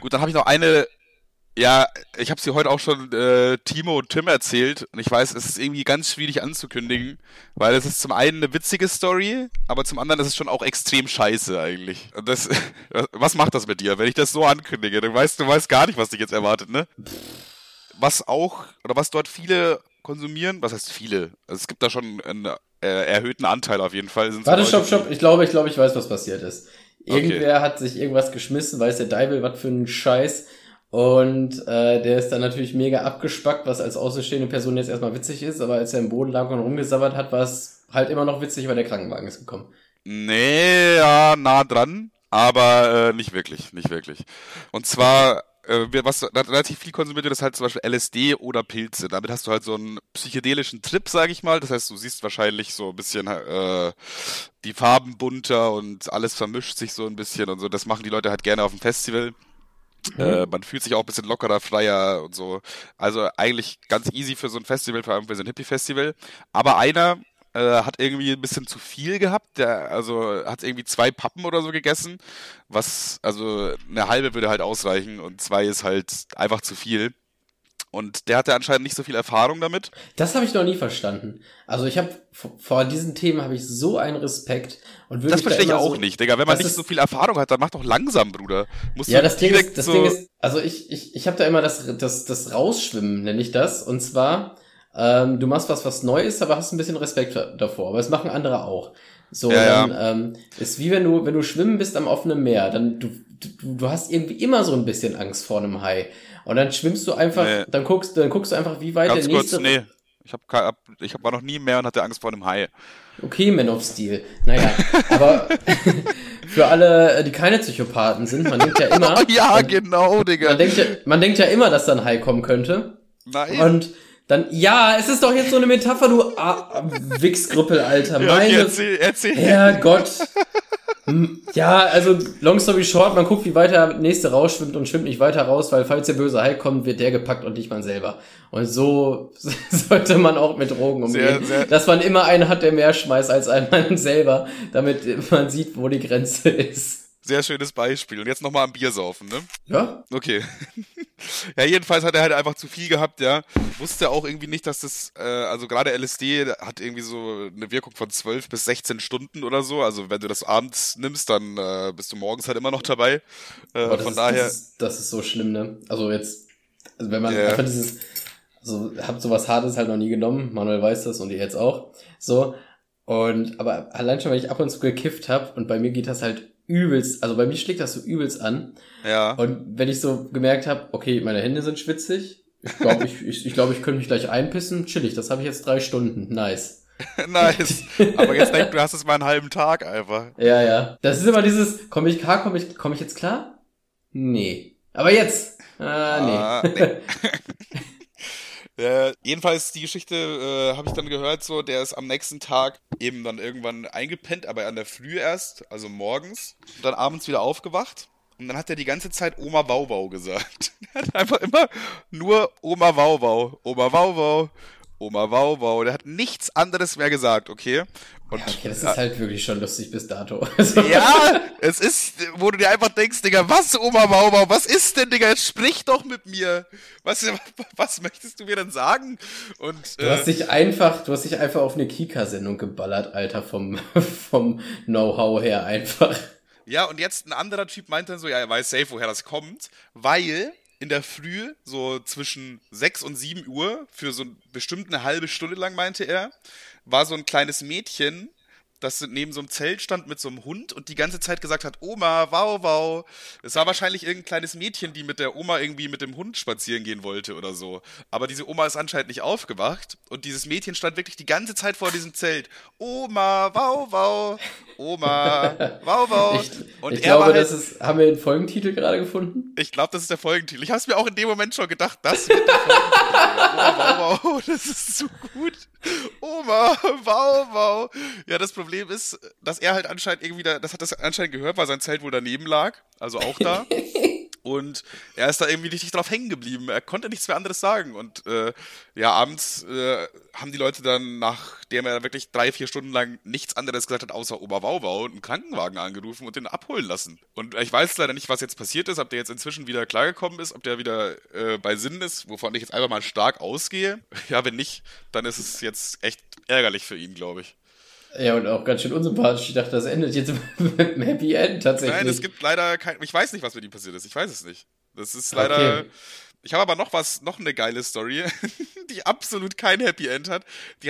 S1: Gut, dann habe ich noch eine. Ja, ich habe sie heute auch schon äh, Timo und Tim erzählt und ich weiß, es ist irgendwie ganz schwierig anzukündigen, weil es ist zum einen eine witzige Story, aber zum anderen ist es schon auch extrem scheiße eigentlich. Und das, was macht das mit dir, wenn ich das so ankündige? Du weißt, du weißt gar nicht, was dich jetzt erwartet, ne? Was auch oder was dort viele konsumieren, was heißt viele? Also es gibt da schon einen äh, erhöhten Anteil auf jeden Fall.
S2: Warte, stopp, stopp. Ich glaube, ich glaube, ich weiß, was passiert ist.
S1: Okay.
S2: Irgendwer hat sich irgendwas geschmissen, weiß der Deibel, was für ein Scheiß. Und äh, der ist dann natürlich mega abgespackt, was als außenstehende Person jetzt erstmal witzig ist, aber als er im Boden lag und rumgesabbert hat, war es halt immer noch witzig, weil der Krankenwagen ist gekommen.
S1: Nee, ja, nah dran, aber äh, nicht wirklich, nicht wirklich. Und zwar, äh, was relativ viel konsumiert wird, ist halt zum Beispiel LSD oder Pilze. Damit hast du halt so einen psychedelischen Trip, sag ich mal. Das heißt, du siehst wahrscheinlich so ein bisschen äh, die Farben bunter und alles vermischt sich so ein bisschen und so. Das machen die Leute halt gerne auf dem Festival. Äh, man fühlt sich auch ein bisschen lockerer, freier und so. Also eigentlich ganz easy für so ein Festival, vor allem für so ein Hippie-Festival. Aber einer äh, hat irgendwie ein bisschen zu viel gehabt. Der, also hat irgendwie zwei Pappen oder so gegessen. Was, also eine halbe würde halt ausreichen und zwei ist halt einfach zu viel. Und der hatte anscheinend nicht so viel Erfahrung damit.
S2: Das habe ich noch nie verstanden. Also ich habe vor diesen Themen habe ich so einen Respekt und würde
S1: Das
S2: mich da
S1: verstehe ich auch
S2: so,
S1: nicht, Digga. Wenn man nicht
S2: ist-
S1: so viel Erfahrung hat, dann mach doch langsam, Bruder. Musst
S2: Ja, das Ding ist, das
S1: so
S2: Ding ist, also ich, ich, ich habe da immer das, das, das Rausschwimmen, nenne ich das. Und zwar, ähm, du machst was, was neu ist, aber hast ein bisschen Respekt da- davor. Aber das machen andere auch. So,
S1: Ja,
S2: dann ähm, ist wie wenn du, wenn du schwimmen bist am offenen Meer, dann du, du, du hast irgendwie immer so ein bisschen Angst vor einem Hai. Und dann schwimmst du einfach,
S1: Nee.
S2: dann guckst, dann guckst du einfach, wie weit
S1: Ganz
S2: der
S1: kurz,
S2: nächste.
S1: nee. Ich hab, ich hab, war noch nie mehr und hatte Angst vor einem Hai.
S2: Okay, Man of Steel. Naja, aber für alle, die keine Psychopathen sind, man denkt ja immer,
S1: Oh ja,
S2: man,
S1: genau, Digga.
S2: man denkt ja, man denkt ja immer, dass da ein Hai kommen könnte.
S1: Nein.
S2: Und dann, ja, es ist doch jetzt so eine Metapher, du ah, Wichsgrippel, Alter.
S1: ja, okay,
S2: Meine
S1: erzähl, erzähl.
S2: Herrgott. Hm, Ja, also, long story short, man guckt, wie weit der nächste rausschwimmt und schwimmt nicht weiter raus, weil falls der böse Hai kommt, wird der gepackt und nicht man selber. Und so sollte man auch mit Drogen umgehen.
S1: Sehr, sehr-
S2: Dass man immer einen hat, der mehr schmeißt als ein Mann selber, damit man sieht, wo die Grenze ist.
S1: Sehr schönes Beispiel. Und jetzt nochmal am Bier saufen, ne?
S2: Ja?
S1: Okay. ja, jedenfalls hat er halt einfach zu viel gehabt, ja. Wusste auch irgendwie nicht, dass das, äh, also gerade LSD hat irgendwie so eine Wirkung von 12 bis 16 Stunden oder so. Also wenn du das abends nimmst, dann äh, bist du morgens halt immer noch dabei. Äh, von
S2: ist,
S1: daher,
S2: Das ist, das ist so schlimm, ne? Also jetzt, also wenn man
S1: Ja.
S2: einfach dieses, also hab sowas Hartes halt noch nie genommen, Manuel weiß das und ihr jetzt auch. So. Und, aber allein schon, weil ich ab und zu gekifft hab und bei mir geht das halt übelst, also bei mir schlägt das so übelst an.
S1: ja.
S2: Und wenn ich so gemerkt habe, okay, meine Hände sind schwitzig, ich glaube, ich, ich, ich, glaub, ich könnte mich gleich einpissen, chillig, das habe ich jetzt drei Stunden, nice.
S1: nice. Aber jetzt denk, du hast es mal einen halben Tag einfach.
S2: Ja, ja. Das ist immer dieses, komme ich klar, komme ich, komm ich jetzt klar? Nee. Aber jetzt, ah, nee.
S1: Ah, nee. Äh, jedenfalls die Geschichte äh, habe ich dann gehört, so der ist am nächsten Tag eben dann irgendwann eingepennt, aber an der Früh erst, also morgens, und dann abends wieder aufgewacht. Und dann hat er die ganze Zeit Oma Wauwau gesagt. Er hat einfach immer nur Oma Wauwau, Oma Wauwau, Oma Wauwau. Der hat nichts anderes mehr gesagt, okay? Und
S2: Ja, okay, das ist halt wirklich schon lustig bis dato. Also,
S1: ja, es ist, wo du dir einfach denkst, Digga, was, Oma Maubau, was ist denn, Digga, jetzt sprich doch mit mir. Was, was möchtest du mir denn sagen? Und,
S2: Du hast
S1: äh,
S2: dich einfach, du hast dich einfach auf eine Kika-Sendung geballert, Alter, vom, vom Know-how her einfach.
S1: ja, und jetzt ein anderer Typ meint dann so, ja, er weiß safe, woher das kommt, weil in der Früh, so zwischen 6 und 7 Uhr, für so bestimmt eine halbe Stunde lang, meinte er, war so ein kleines Mädchen, das neben so einem Zelt stand mit so einem Hund und die ganze Zeit gesagt hat, Oma, wow, wow. Es war wahrscheinlich irgendein kleines Mädchen, die mit der Oma irgendwie mit dem Hund spazieren gehen wollte oder so. Aber diese Oma ist anscheinend nicht aufgewacht und dieses Mädchen stand wirklich die ganze Zeit vor diesem Zelt. Oma, wow, wow. Oma, wow, wow.
S2: Ich, und ich glaube, halt, das ist, haben wir den Folgentitel gerade gefunden?
S1: Ich glaube, das ist der Folgentitel. Ich habe es mir auch in dem Moment schon gedacht, das wird der Folgentitel. Oma, wow, wow, das ist so gut. Oma, wow, wow. Ja, das Problem ist, dass er halt anscheinend irgendwie da, das hat das anscheinend gehört, weil sein Zelt wohl daneben lag, also auch da. Und er ist da irgendwie richtig drauf hängen geblieben. Er konnte nichts mehr anderes sagen. Und äh, ja, abends äh, haben die Leute dann, nachdem er wirklich drei, vier Stunden lang nichts anderes gesagt hat, außer Oberwauwau, einen Krankenwagen angerufen und den abholen lassen. Und ich weiß leider nicht, was jetzt passiert ist, ob der jetzt inzwischen wieder klargekommen ist, ob der wieder äh, bei Sinn ist, wovon ich jetzt einfach mal stark ausgehe. Ja, wenn nicht, dann ist es jetzt echt ärgerlich für ihn, glaube ich.
S2: Ja, und auch ganz schön unsympathisch. Ich dachte, das endet jetzt mit einem Happy End tatsächlich.
S1: Nein, es gibt leider kein. Ich weiß nicht, was mit ihm passiert ist. Ich weiß es nicht. Das ist leider. Okay. Ich habe aber noch was, noch eine geile Story, die absolut kein Happy End hat.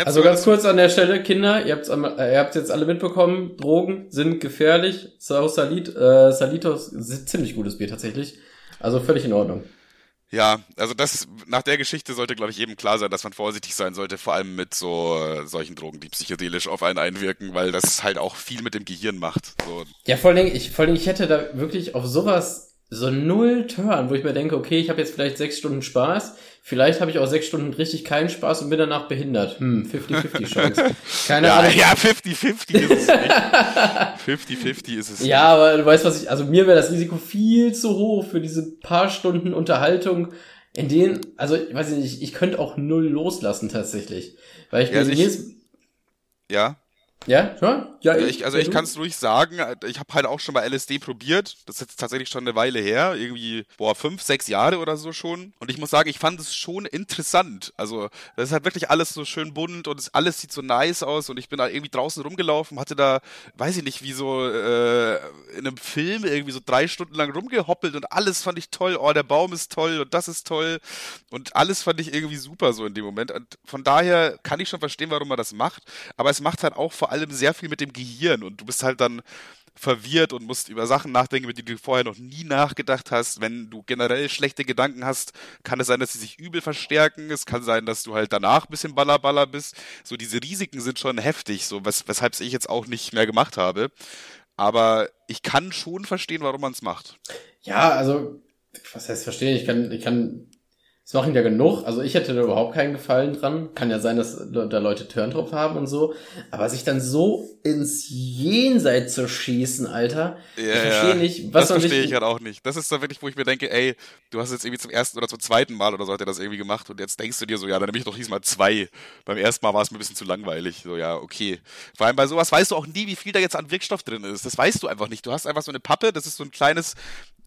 S2: also ganz kurz an der Stelle, Kinder, ihr habt äh, ihr habt's jetzt alle mitbekommen, Drogen sind gefährlich. Sau Salit, äh, Salitos ist ziemlich gutes Bier tatsächlich. Also völlig in Ordnung.
S1: Ja, also das nach der Geschichte sollte, glaube ich, eben klar sein, dass man vorsichtig sein sollte, vor allem mit so äh, solchen Drogen, die psychedelisch auf einen einwirken, weil das halt auch viel mit dem Gehirn macht. So.
S2: Ja, vor allem, ich, vor allem, ich hätte da wirklich auf sowas so null Turn, wo ich mir denke, okay, ich habe jetzt vielleicht sechs Stunden Spaß, vielleicht habe ich auch sechs Stunden richtig keinen Spaß und bin danach behindert. Hm, 50-50 Chance.
S1: Keine ja, Ahnung. Ja, 50-50 ist es nicht. 50-50 ist es
S2: Ja, nicht. aber du weißt, was ich, also mir wäre das Risiko viel zu hoch für diese paar Stunden Unterhaltung, in denen, also, ich weiß nicht, ich könnte auch null loslassen tatsächlich. Weil ich ja, mir also jedes...
S1: Ja.
S2: Ja, schon?
S1: Ja, ich, also ich kann es ruhig sagen, ich habe halt auch schon mal LSD probiert. Das ist jetzt tatsächlich schon eine Weile her, irgendwie, boah, fünf, sechs Jahre oder so schon. Und ich muss sagen, ich fand es schon interessant. Also, das ist halt wirklich alles so schön bunt und alles sieht so nice aus. Und ich bin da irgendwie draußen rumgelaufen, hatte da, weiß ich nicht, wie so äh, in einem Film irgendwie so drei Stunden lang rumgehoppelt und alles fand ich toll. Oh, der Baum ist toll und das ist toll. Und alles fand ich irgendwie super so in dem Moment. Und von daher kann ich schon verstehen, warum man das macht. Aber es macht halt auch vor allem sehr viel mit dem Gehirn und du bist halt dann verwirrt und musst über Sachen nachdenken, über die du vorher noch nie nachgedacht hast. Wenn du generell schlechte Gedanken hast, kann es sein, dass sie sich übel verstärken. Es kann sein, dass du halt danach ein bisschen ballerballer bist. So diese Risiken sind schon heftig, so wes weshalb ich jetzt auch nicht mehr gemacht habe. Aber ich kann schon verstehen, warum man es macht.
S2: Ja, also was heißt verstehen? Ich kann, ich kann es machen ja genug. Also ich hätte da überhaupt keinen Gefallen dran. Kann ja sein, dass da Leute Turn drauf haben und so. Aber sich dann so ins Jenseits zu schießen, Alter.
S1: Ja, ich verstehe ja. nicht, was Das verstehe ich halt auch nicht. Das ist dann wirklich, wo ich mir denke, ey, du hast jetzt irgendwie zum ersten oder zum zweiten Mal oder so hat er das irgendwie gemacht und jetzt denkst du dir so, ja, dann nehme ich doch diesmal zwei. Beim ersten Mal war es mir ein bisschen zu langweilig. So, ja, okay. Vor allem bei sowas weißt du auch nie, wie viel da jetzt an Wirkstoff drin ist. Das weißt du einfach nicht. Du hast einfach so eine Pappe, das ist so ein kleines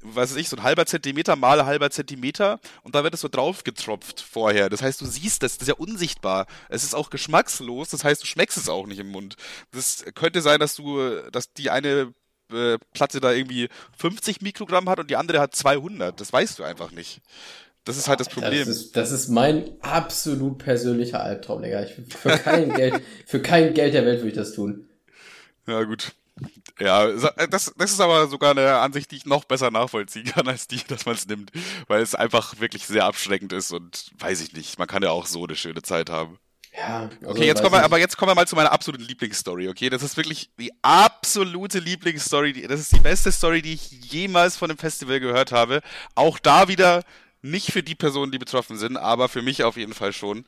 S1: was weiß ich, so ein halber Zentimeter mal halber Zentimeter und da wird es so drauf getropft vorher. Das heißt, du siehst das, das ist ja unsichtbar. Es ist auch geschmackslos, das heißt, du schmeckst es auch nicht im Mund. Das könnte sein, dass du, dass die eine äh, Platte da irgendwie 50 Mikrogramm hat und die andere hat 200. Das weißt du einfach nicht. Das ist halt das Problem.
S2: Das ist, das ist mein absolut persönlicher Albtraum, Digga. Ich, für kein Geld, für kein Geld der Welt würde ich das tun.
S1: Ja, gut. Ja, äh, das, das ist aber sogar eine Ansicht, die ich noch besser nachvollziehen kann als die, dass man es nimmt, weil es einfach wirklich sehr abschreckend ist und weiß ich nicht, man kann ja auch so eine schöne Zeit haben.
S2: Ja.
S1: Also okay, jetzt kommen wir, aber jetzt kommen wir mal zu meiner absoluten Lieblingsstory, okay? Das ist wirklich die absolute Lieblingsstory. Das ist die beste Story, die ich jemals von dem Festival gehört habe. Auch da wieder nicht für die Personen, die betroffen sind, aber für mich auf jeden Fall schon.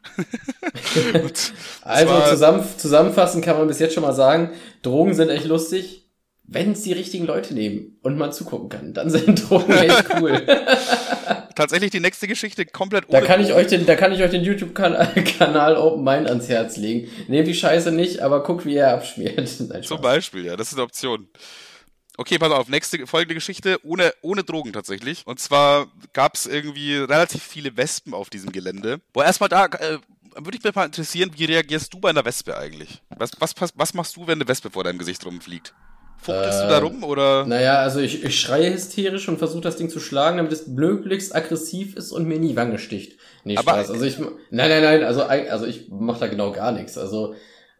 S2: also zusammen, zusammenfassend kann man bis jetzt schon mal sagen, Drogen sind echt lustig, wenn es die richtigen Leute nehmen und man zugucken kann. Dann sind Drogen echt cool.
S1: Tatsächlich die nächste Geschichte komplett
S2: ohne. Da kann ich euch den, da kann ich euch den YouTube-Kanal Open Mind ans Herz legen. Nehmt die Scheiße nicht, aber guckt, wie er abschmiert.
S1: Zum Beispiel, ja, das ist eine Option. Okay, pass auf, nächste folgende Geschichte, ohne, ohne Drogen tatsächlich. Und zwar gab es irgendwie relativ viele Wespen auf diesem Gelände. Boah, erstmal da, äh, würde ich mich mal interessieren, wie reagierst du bei einer Wespe eigentlich? Was, was, was machst du, wenn eine Wespe vor deinem Gesicht rumfliegt? Fuchtelst äh, du da äh, rum oder?
S2: Naja, also ich, ich schreie hysterisch und versuche das Ding zu schlagen, damit es möglichst aggressiv ist und mir in die Wange sticht. Nee, Aber Spaß. Also ich, nein, nein, nein, also, also ich mache da genau gar nichts. Also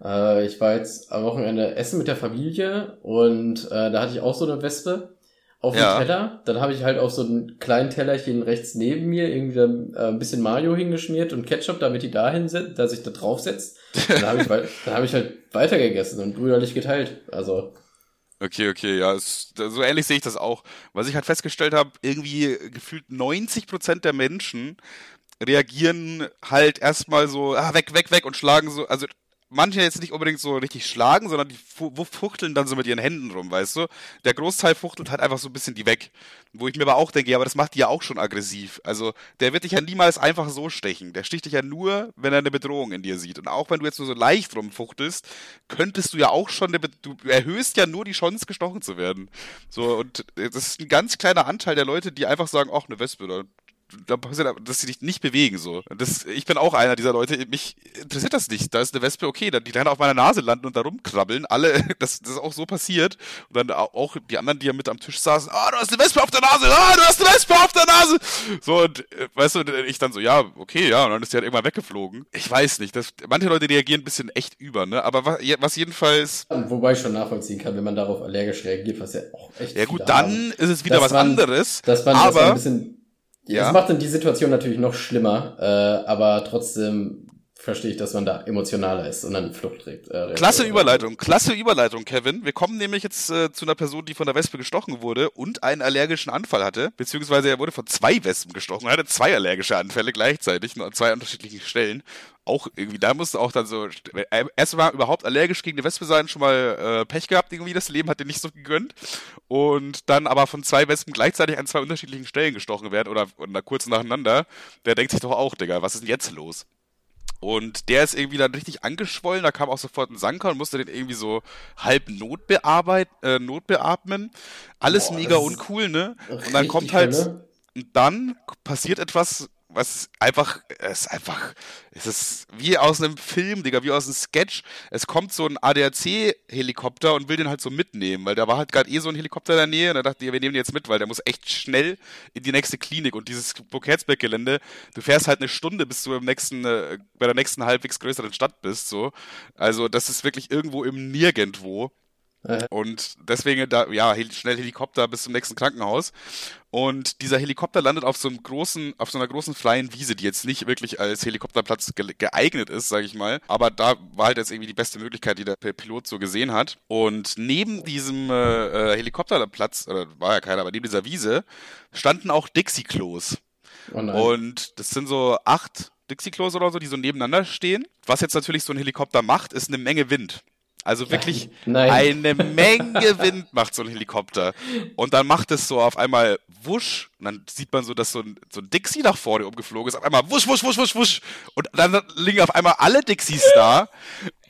S2: äh, ich war jetzt am Wochenende essen mit der Familie und äh, da hatte ich auch so eine Wespe auf ja. dem Teller. Dann habe ich halt auf so einen kleinen Tellerchen rechts neben mir irgendwie dann, äh, ein bisschen Mayo hingeschmiert und Ketchup, damit die da hinsetzt, dass ich da drauf setzt. Dann habe ich, dann hab ich halt weitergegessen und brüderlich geteilt. Also
S1: Okay, okay, ja, es, so ähnlich sehe ich das auch. Was ich halt festgestellt habe, irgendwie gefühlt 90 Prozent der Menschen reagieren halt erstmal so, ah, weg, weg, weg und schlagen so, also manche jetzt nicht unbedingt so richtig schlagen, sondern die fuchteln dann so mit ihren Händen rum, weißt du? Der Großteil fuchtelt halt einfach so ein bisschen die weg. Wo ich mir aber auch denke, ja, aber das macht die ja auch schon aggressiv. Also, der wird dich ja niemals einfach so stechen. Der sticht dich ja nur, wenn er eine Bedrohung in dir sieht. Und auch wenn du jetzt nur so leicht rumfuchtelst, könntest du ja auch schon, du erhöhst ja nur die Chance, gestochen zu werden. So, und das ist ein ganz kleiner Anteil der Leute, die einfach sagen, ach, eine Wespe, da da passiert, dass sie dich nicht bewegen so. Das, ich bin auch einer dieser Leute, mich interessiert das nicht. Da ist eine Wespe, okay, die dann auf meiner Nase landen und da rumkrabbeln. Alle, das, das ist auch so passiert. Und dann auch die anderen, die ja mit am Tisch saßen, ah, oh, du hast eine Wespe auf der Nase, ah, du hast eine Wespe auf der Nase. So, und äh, weißt du, ich dann so, ja, okay, ja, und dann ist die halt irgendwann weggeflogen. Ich weiß nicht, das, manche Leute reagieren ein bisschen echt über, ne? Aber was, was jedenfalls.
S2: Wobei ich schon nachvollziehen kann, wenn man darauf allergisch reagiert, was ja auch echt.
S1: Ja gut, dann haben. ist es wieder was
S2: man,
S1: anderes.
S2: Dass man, aber, dass man ein bisschen ja. Das macht dann die Situation natürlich noch schlimmer, äh, aber trotzdem verstehe ich, dass man da emotionaler ist und dann Flucht trägt.
S1: Äh, klasse Überleitung, klasse Überleitung, Kevin. Wir kommen nämlich jetzt äh, zu einer Person, die von der Wespe gestochen wurde und einen allergischen Anfall hatte, beziehungsweise er wurde von zwei Wespen gestochen, er hatte zwei allergische Anfälle gleichzeitig, nur an zwei unterschiedlichen Stellen. Auch irgendwie, da musste auch dann so, äh, erstmal überhaupt allergisch gegen eine Wespe sein, schon mal äh, Pech gehabt, irgendwie das Leben hat dir nicht so gegönnt. Und dann aber von zwei Wespen gleichzeitig an zwei unterschiedlichen Stellen gestochen werden oder, oder kurz nacheinander, der denkt sich doch auch, Digga, was ist denn jetzt los? Und der ist irgendwie dann richtig angeschwollen, da kam auch sofort ein Sanker und musste den irgendwie so halb notbearbeit, äh, notbeatmen. Alles Boah, mega uncool, ne? Und dann kommt halt, und dann passiert etwas, was einfach, es ist einfach, es ist wie aus einem Film, Digga, wie aus einem Sketch. Es kommt so ein ADAC-Helikopter und will den halt so mitnehmen, weil da war halt gerade eh so ein Helikopter in der Nähe und da dachte ich, wir nehmen den jetzt mit, weil der muss echt schnell in die nächste Klinik und dieses Burg-Herzberg-Gelände, du fährst halt eine Stunde, bis du im nächsten, äh, bei der nächsten halbwegs größeren Stadt bist, so. Also, das ist wirklich irgendwo im Nirgendwo. Und deswegen da, ja, schnell Helikopter bis zum nächsten Krankenhaus. Und dieser Helikopter landet auf so einem großen, auf so einer großen freien Wiese, die jetzt nicht wirklich als Helikopterplatz ge geeignet ist, sage ich mal. Aber da war halt jetzt irgendwie die beste Möglichkeit, die der Pilot so gesehen hat. Und neben diesem äh, äh Helikopterplatz, oder war ja keiner, aber neben dieser Wiese, standen auch Dixie-Klos. Oh und das sind so acht Dixie-Klos oder so, die so nebeneinander stehen. Was jetzt natürlich so ein Helikopter macht, ist eine Menge Wind. Also wirklich Nein. eine Menge Wind macht so ein Helikopter. Und dann macht es so auf einmal wusch. Und dann sieht man so, dass so ein, so ein Dixie nach vorne umgeflogen ist. Auf einmal wusch, wusch, wusch, wusch, wusch. Und dann liegen auf einmal alle Dixies da.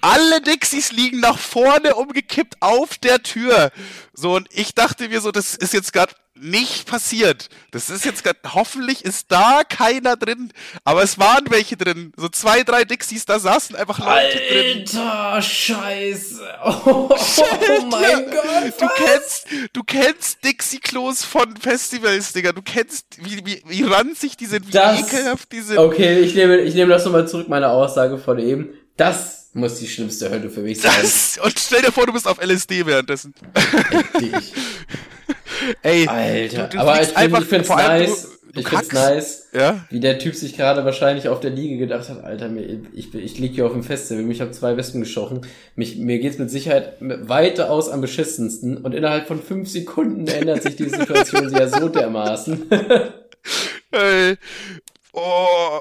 S1: Alle Dixies liegen nach vorne umgekippt auf der Tür. So, und ich dachte mir so, das ist jetzt gerade nicht passiert. Das ist jetzt grad, hoffentlich ist da keiner drin, aber es waren welche drin. So zwei, drei Dixies, da saßen einfach Leute
S2: drin. Alter, Scheiße. Oh, oh mein ja, Gott.
S1: Du kennst, du kennst Dixie-Klos von Festivals, Digga. Du kennst, wie, wie, wie ranzig die sind, wie das, ekelhaft die sind.
S2: Okay, ich nehme, ich nehme das nochmal zurück, meine Aussage von eben. Das muss die schlimmste Hölle für mich sein. Das,
S1: und stell dir vor, du bist auf LSD währenddessen.
S2: Ey, Alter, du, du aber ich finde es nice. Du, ich find's nice, ja? wie der Typ sich gerade wahrscheinlich auf der Liege gedacht hat, Alter, mir, ich, ich lieg hier auf dem Festival, mich haben zwei Wespen gestochen, mich, mir geht's mit Sicherheit weitaus am beschissensten und innerhalb von fünf Sekunden ändert sich die Situation ja so dermaßen.
S1: Ey, oh,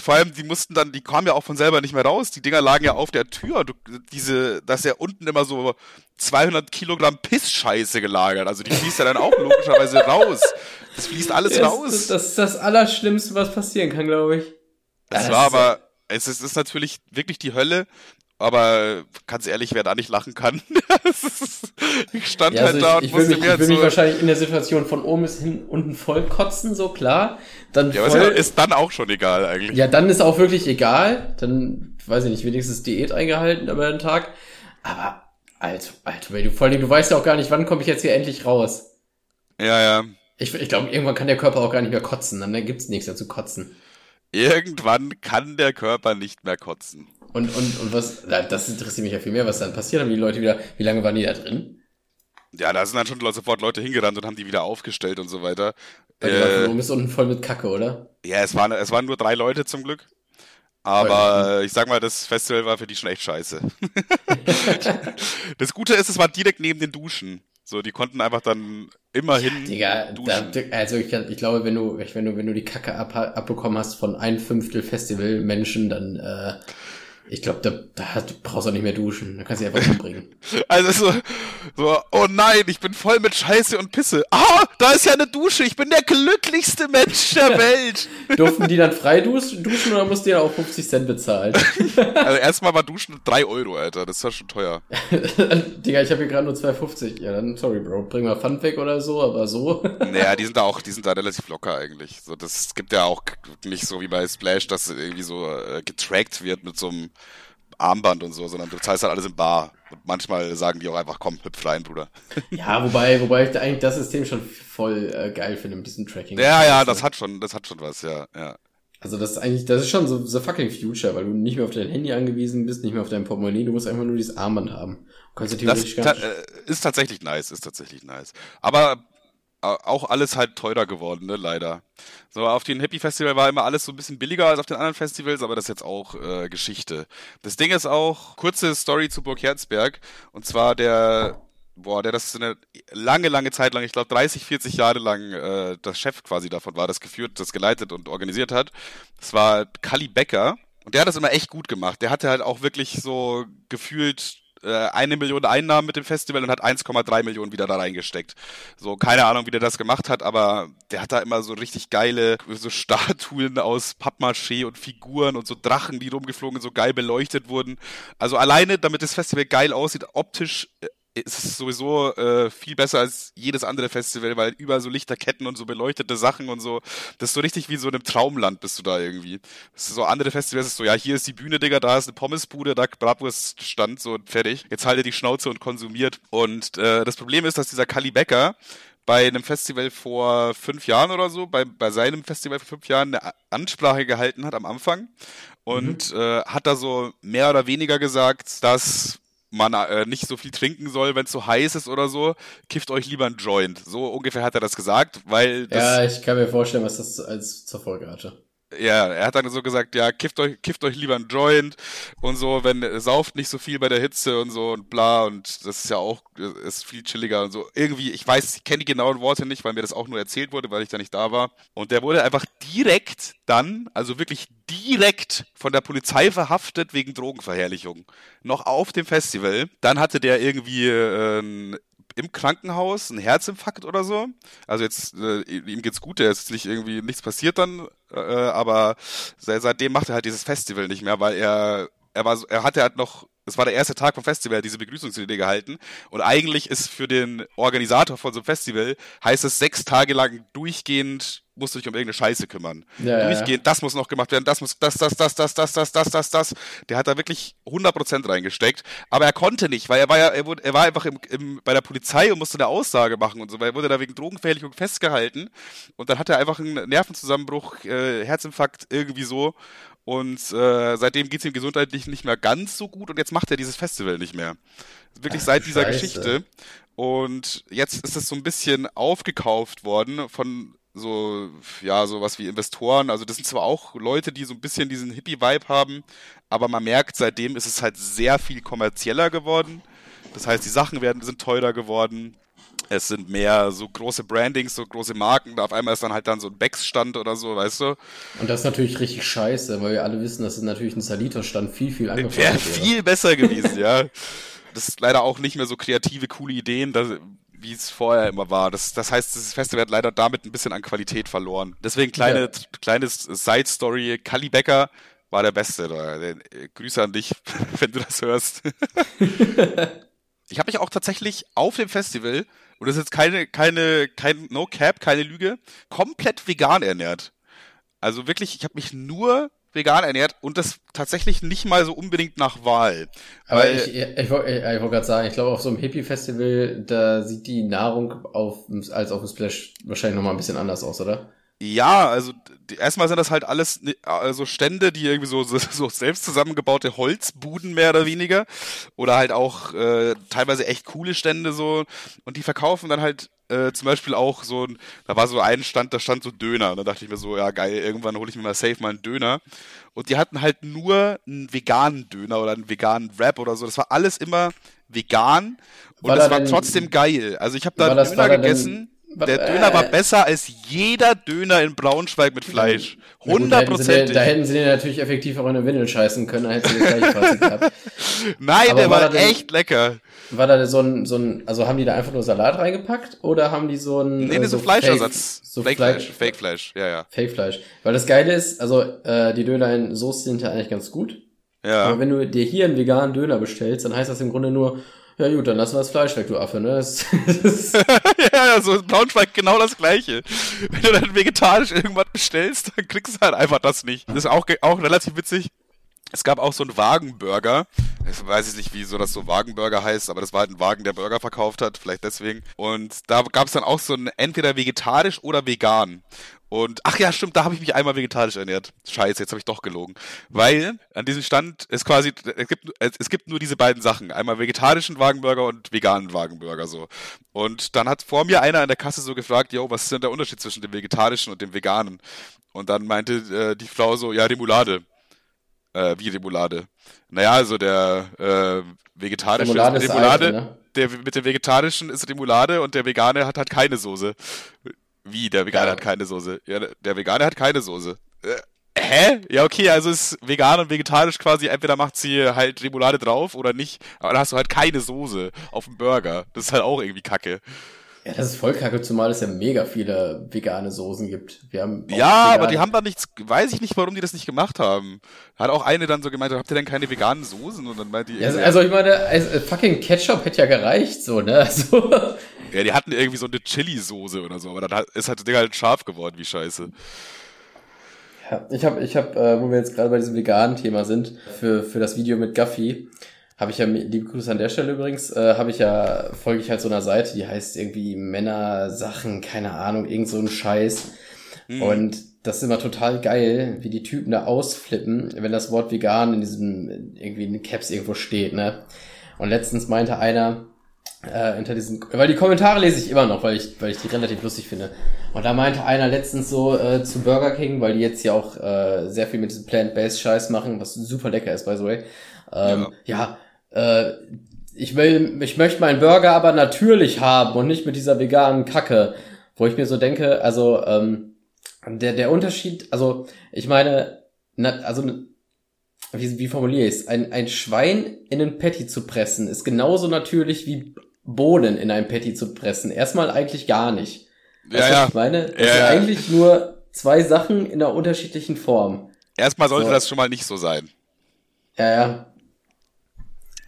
S1: vor allem, die mussten dann, die kamen ja auch von selber nicht mehr raus. Die Dinger lagen ja auf der Tür. Du, diese, dass ja unten immer so 200 Kilogramm Pissscheiße gelagert. Also die fließt ja dann auch logischerweise raus. Das fließt alles
S2: das,
S1: raus.
S2: Das, ist das Allerschlimmste, was passieren kann, glaube ich.
S1: Es war aber, es ist, ist natürlich wirklich die Hölle aber ganz ehrlich, wer da nicht lachen kann, ich stand ja, also halt
S2: ich, da und ich musste mich, mir Ich will so mich wahrscheinlich in der Situation von oben bis hin unten voll kotzen, so klar. Dann
S1: ja, voll, ist dann auch schon egal eigentlich.
S2: Ja, dann ist auch wirklich egal. Dann, weiß ich nicht, wenigstens Diät eingehalten über den Tag. Aber Alter, Alter, du, vor allem, du weißt ja auch gar nicht, wann komme ich jetzt hier endlich raus.
S1: Ja, ja.
S2: Ich, ich glaube, irgendwann kann der Körper auch gar nicht mehr kotzen, dann gibt's nichts mehr zu kotzen.
S1: Irgendwann kann der Körper nicht mehr kotzen.
S2: Und, und, und was, das interessiert mich ja viel mehr, was dann passiert. Haben die Leute wieder, wie lange waren die da drin?
S1: Ja, da sind dann schon sofort Leute hingerannt und haben die wieder aufgestellt und so weiter.
S2: Weil die waren äh, unten voll mit Kacke, oder?
S1: Ja, es waren, es waren nur drei Leute zum Glück. Aber ich sag mal, das Festival war für die schon echt scheiße. das Gute ist, es war direkt neben den Duschen. So, die konnten einfach dann immerhin
S2: ja, Digga, da, also ich, ich, glaube, wenn du, wenn du, wenn du die Kacke ab, abbekommen hast von ein Fünftel Festival-Menschen, dann äh, ich glaube, da, da brauchst du auch nicht mehr duschen. Da kannst du dich einfach umbringen.
S1: Also so, so, oh nein, ich bin voll mit Scheiße und Pisse. Ah, da ist ja eine Dusche. Ich bin der glücklichste Mensch der Welt.
S2: Durften die dann frei duschen oder musst du ja auch 50 Cent bezahlen?
S1: also erstmal war Duschen 3 Euro, Alter. Das ist ja schon teuer.
S2: Digga, ich habe hier gerade nur 2,50. Ja, dann sorry, Bro. Bring mal Pfand weg oder so, aber so.
S1: naja, die sind da auch, die sind da relativ locker eigentlich. So, das gibt ja auch nicht so wie bei Splash, dass irgendwie so äh, getrackt wird mit so einem Armband und so, sondern du zahlst halt alles im Bar. Und manchmal sagen die auch einfach, komm, hüpf rein, Bruder.
S2: Ja, wobei, wobei ich eigentlich das System schon voll äh, geil finde mit diesem Tracking.
S1: Ja, ja, das hat schon, das hat schon was, ja, ja.
S2: Also das ist eigentlich, das ist schon so the fucking future, weil du nicht mehr auf dein Handy angewiesen bist, nicht mehr auf dein Portemonnaie, du musst einfach nur dieses Armband haben.
S1: Kannst du theoretisch das gar nicht. Äh, ist tatsächlich nice, ist tatsächlich nice. Aber auch alles halt teurer geworden, ne, leider. So, auf dem Happy Festival war immer alles so ein bisschen billiger als auf den anderen Festivals, aber das ist jetzt auch äh, Geschichte. Das Ding ist auch, kurze Story zu Burg Herzberg, und zwar der, boah, der das eine lange, lange Zeit lang, ich glaube 30, 40 Jahre lang äh, das Chef quasi davon war, das geführt, das geleitet und organisiert hat. Das war Kali Becker. Und der hat das immer echt gut gemacht. Der hatte halt auch wirklich so gefühlt äh, eine Million Einnahmen mit dem Festival und hat 1,3 Millionen wieder da reingesteckt. So, keine Ahnung, wie der das gemacht hat, aber der hat da immer so richtig geile, so Statuen aus Pappmaché und Figuren und so Drachen, die rumgeflogen, so geil beleuchtet wurden. Also alleine, damit das Festival geil aussieht, optisch äh, ist es sowieso äh, viel besser als jedes andere Festival, weil überall so Lichterketten und so beleuchtete Sachen und so. Das ist so richtig wie so in einem Traumland bist du da irgendwie. Das ist so andere Festivals ist so, ja, hier ist die Bühne, Digga, da ist eine Pommesbude, da Bratwurst stand so fertig. Jetzt halte die Schnauze und konsumiert. Und äh, das Problem ist, dass dieser Kali Becker bei einem Festival vor fünf Jahren oder so, bei, bei seinem Festival vor fünf Jahren eine Ansprache gehalten hat am Anfang und mhm. äh, hat da so mehr oder weniger gesagt, dass man äh, nicht so viel trinken soll, wenn es so heiß ist oder so, kifft euch lieber ein Joint. So ungefähr hat er das gesagt, weil das,
S2: Ja, ich kann mir vorstellen, was das als zur Folge hatte.
S1: Ja, er hat dann so gesagt, ja, kifft euch, kifft euch lieber ein Joint und so, wenn sauft nicht so viel bei der Hitze und so und bla und das ist ja auch ist viel chilliger und so. Irgendwie, ich weiß, ich kenne die genauen Worte nicht, weil mir das auch nur erzählt wurde, weil ich da nicht da war. Und der wurde einfach direkt dann, also wirklich direkt von der Polizei verhaftet wegen Drogenverherrlichung. Noch auf dem Festival. Dann hatte der irgendwie äh, im Krankenhaus, ein Herzinfarkt oder so. Also jetzt, äh, ihm geht's gut, der ist nicht irgendwie, nichts passiert dann, äh, aber seitdem macht er halt dieses Festival nicht mehr, weil er, er war, er hatte halt noch das war der erste Tag vom Festival, diese Begrüßungsrede gehalten. Und eigentlich ist für den Organisator von so einem Festival, heißt es sechs Tage lang durchgehend, musst du dich um irgendeine Scheiße kümmern. Ja, durchgehend, das muss noch gemacht werden, das muss, das, das, das, das, das, das, das, das, das. Der hat da wirklich 100% reingesteckt. Aber er konnte nicht, weil er war ja, er, wurde, er war einfach im, im, bei der Polizei und musste eine Aussage machen und so, weil er wurde da wegen Drogenverherrlichung festgehalten. Und dann hat er einfach einen Nervenzusammenbruch, äh, Herzinfarkt, irgendwie so. Und äh, seitdem geht es ihm gesundheitlich nicht mehr ganz so gut und jetzt macht er dieses Festival nicht mehr. Wirklich Ach, seit dieser Scheiße. Geschichte. Und jetzt ist es so ein bisschen aufgekauft worden von so, ja, sowas wie Investoren. Also das sind zwar auch Leute, die so ein bisschen diesen Hippie-Vibe haben, aber man merkt, seitdem ist es halt sehr viel kommerzieller geworden. Das heißt, die Sachen werden, sind teurer geworden. Es sind mehr so große Brandings, so große Marken. Auf einmal ist dann halt dann so ein Becks-Stand oder so, weißt du?
S2: Und das ist natürlich richtig scheiße, weil wir alle wissen, dass es natürlich ein Salitos-Stand viel, viel
S1: angefallen wäre. Wäre viel besser gewesen, ja. Das ist leider auch nicht mehr so kreative, coole Ideen, wie es vorher immer war. Das, das heißt, das Festival hat leider damit ein bisschen an Qualität verloren. Deswegen kleine, ja. kleines Side-Story. Kali Becker war der Beste. Da. Grüße an dich, wenn du das hörst. ich habe mich auch tatsächlich auf dem Festival und das ist jetzt keine, keine, kein No Cap, keine Lüge, komplett vegan ernährt. Also wirklich, ich habe mich nur vegan ernährt und das tatsächlich nicht mal so unbedingt nach Wahl.
S2: Aber weil, ich, ich, ich wollte ich wollt gerade sagen, ich glaube auf so einem Hippie-Festival, da sieht die Nahrung auf, als auf dem Splash wahrscheinlich nochmal ein bisschen anders aus, oder?
S1: Ja, also erstmal sind das halt alles also Stände, die irgendwie so, so selbst zusammengebaute Holzbuden mehr oder weniger. Oder halt auch äh, teilweise echt coole Stände so. Und die verkaufen dann halt äh, zum Beispiel auch so ein, da war so ein Stand, da stand so Döner. Und da dachte ich mir so, ja geil, irgendwann hole ich mir mal safe mal einen Döner. Und die hatten halt nur einen veganen Döner oder einen veganen Wrap oder so, das war alles immer vegan. Und war das war denn, trotzdem geil. Also ich habe da einen Döner gegessen der Döner war besser als jeder Döner in Braunschweig mit Fleisch. Hundertprozentig.
S2: Da, da, hätten sie den natürlich effektiv auch in eine Windel scheißen können, dann hätten sie das gleiche Fazit gehabt.
S1: Nein, Aber der war, war echt lecker.
S2: War da so ein, so ein, also haben die da einfach nur Salat reingepackt oder haben die so ein.
S1: Nee, nee, so, so Fleischersatz. So Fake Fleisch. Fake Fleisch, ja, ja.
S2: Fake Fleisch. Weil das Geile ist, also äh, die Döner in Soße sind ja eigentlich ganz gut. Ja. Aber wenn du dir hier einen veganen Döner bestellst, dann heißt das im Grunde nur, ja gut, dann lassen wir das Fleisch weg, du Affe, ne? Das,
S1: das ja, so in Braunschweig genau das gleiche. Wenn du dann vegetarisch irgendwas bestellst, dann kriegst du halt einfach das nicht. Das ist auch, auch relativ witzig. Es gab auch so einen Wagenburger. Ich weiß jetzt nicht, wieso das so Wagenburger heißt, aber das war halt ein Wagen, der Burger verkauft hat, vielleicht deswegen. Und da gab es dann auch so ein entweder vegetarisch oder vegan. Und ach ja, stimmt, da habe ich mich einmal vegetarisch ernährt. Scheiße, jetzt habe ich doch gelogen. Weil an diesem Stand ist quasi, es gibt, es gibt nur diese beiden Sachen. Einmal vegetarischen Wagenburger und veganen Wagenburger so. Und dann hat vor mir einer an der Kasse so gefragt, yo, was ist denn der Unterschied zwischen dem vegetarischen und dem veganen? Und dann meinte äh, die Frau so, ja, Remoulade. Äh, wie Remoulade? Naja, also der äh, vegetarische
S2: Remoulade, ist Remoulade Eis, ne?
S1: der mit dem vegetarischen ist Remoulade und der vegane hat halt keine Soße. Wie, der Veganer ja. hat keine Soße? Ja, der Veganer hat keine Soße. Äh, hä? Ja, okay, also ist vegan und vegetarisch quasi, entweder macht sie halt Remoulade drauf oder nicht, aber dann hast du halt keine Soße auf dem Burger. Das ist halt auch irgendwie kacke.
S2: Ja, das ist voll kacke, zumal es ja mega viele vegane Soßen gibt. Wir haben
S1: ja, aber die haben da nichts, weiß ich nicht, warum die das nicht gemacht haben. Hat auch eine dann so gemeint, habt ihr denn keine veganen Soßen? Und dann meint die.
S2: Ja, also ich meine, also, fucking Ketchup hätte ja gereicht, so, ne? Also,
S1: ja, die hatten irgendwie so eine Chili-Soße oder so, aber dann ist halt das Ding halt scharf geworden, wie scheiße.
S2: Ja, ich habe, ich hab, äh, wo wir jetzt gerade bei diesem veganen Thema sind, für, für das Video mit Guffy, habe ich ja, liebe Grüße an der Stelle übrigens, äh, habe ich ja, folge ich halt so einer Seite, die heißt irgendwie Männer-Sachen, keine Ahnung, irgend so ein Scheiß. Mhm. Und das ist immer total geil, wie die Typen da ausflippen, wenn das Wort vegan in diesem, irgendwie in den Caps irgendwo steht, ne? Und letztens meinte einer, äh, hinter diesen, weil die Kommentare lese ich immer noch, weil ich, weil ich die relativ lustig finde. Und da meinte einer letztens so äh, zu Burger King, weil die jetzt ja auch äh, sehr viel mit diesem Plant-Based Scheiß machen, was super lecker ist, by the way. Ähm, ja. ja äh, ich will, ich möchte meinen Burger aber natürlich haben und nicht mit dieser veganen Kacke, wo ich mir so denke, also ähm, der der Unterschied, also ich meine, na, also wie, wie formuliere ich es? Ein, ein Schwein in ein Patty zu pressen ist genauso natürlich wie Bohnen in ein Patty zu pressen. Erstmal eigentlich gar nicht.
S1: Weißt ja, ja.
S2: ich meine?
S1: Das ja,
S2: sind eigentlich nur zwei Sachen in einer unterschiedlichen Form.
S1: Erstmal sollte so. das schon mal nicht so sein.
S2: Ja, ja.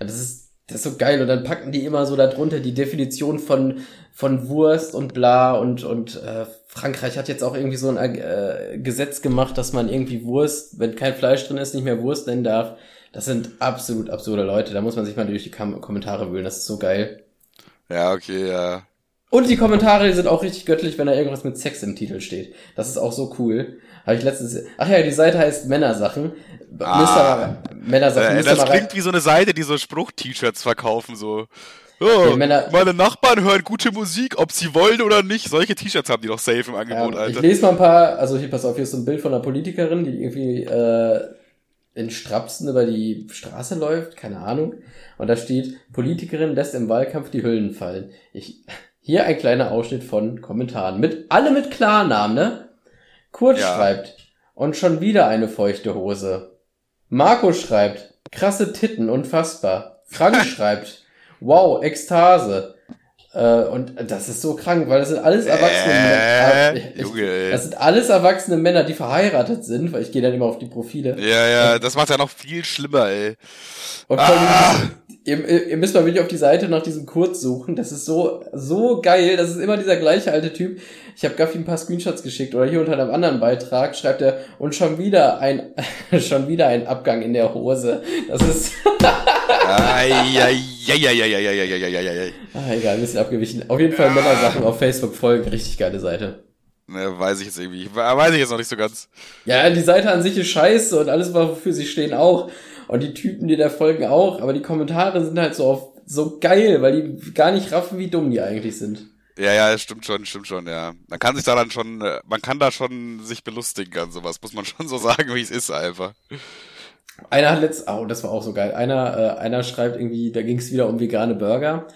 S2: Das ist, das ist so geil. Und dann packen die immer so darunter die Definition von, von Wurst und bla und, und äh, Frankreich hat jetzt auch irgendwie so ein äh, Gesetz gemacht, dass man irgendwie Wurst, wenn kein Fleisch drin ist, nicht mehr Wurst nennen darf. Das sind absolut absurde Leute. Da muss man sich mal durch die Kommentare wühlen. Das ist so geil.
S1: Ja, okay, ja.
S2: Und die Kommentare sind auch richtig göttlich, wenn da irgendwas mit Sex im Titel steht. Das ist auch so cool. Habe ich letztens. Ach ja, die Seite heißt Männersachen.
S1: Ah, Männersachen. Äh, das klingt wie so eine Seite, die so Spruch-T-Shirts verkaufen, so. Oh, Männer, meine Nachbarn hören gute Musik, ob sie wollen oder nicht. Solche T-Shirts haben die doch safe im Angebot,
S2: ja,
S1: Alter.
S2: Ich lese mal ein paar, also hier, pass auf, hier ist so ein Bild von einer Politikerin, die irgendwie äh, in Strapsen über die Straße läuft, keine Ahnung. Und da steht, Politikerin lässt im Wahlkampf die Hüllen fallen. Ich, hier ein kleiner Ausschnitt von Kommentaren. Mit, alle mit Klarnamen, ne? Kurt ja. schreibt, und schon wieder eine feuchte Hose. Marco schreibt, krasse Titten, unfassbar. Frank schreibt, wow, Ekstase. Äh, und das ist so krank, weil das sind alles erwachsene
S1: Äh,
S2: Männer.
S1: Junge,
S2: Das sind alles erwachsene Männer, die verheiratet sind, weil ich gehe dann immer auf die Profile.
S1: Ja, ja, das macht ja noch viel schlimmer, ey.
S2: Und allem, ihr, ihr müsst mal wirklich auf die Seite nach diesem Kurz suchen. Das ist so, so geil. Das ist immer dieser gleiche alte Typ. Ich habe Gaffi ein paar Screenshots geschickt oder hier unter einem anderen Beitrag schreibt er und schon wieder ein, schon wieder ein Abgang in der Hose. Das ist, ah, egal, ein bisschen abgewichen. Auf jeden Fall Männersachen auf Facebook folgen. Richtig geile Seite.
S1: Ne, weiß ich jetzt irgendwie. Weiß ich jetzt noch nicht so ganz.
S2: Ja, die Seite an sich ist scheiße und alles, wofür sie stehen, auch. Und die Typen, die da folgen, auch. Aber die Kommentare sind halt so auf, so geil, weil die gar nicht raffen, wie dumm die eigentlich sind.
S1: Ja, ja, stimmt schon, stimmt schon, ja. Man kann sich da dann schon, äh, man kann da schon sich belustigen an sowas, muss man schon so sagen, wie es ist einfach.
S2: Einer hat letzt, oh, das war auch so geil. Einer, äh, einer schreibt irgendwie, da ging es wieder um vegane Burger.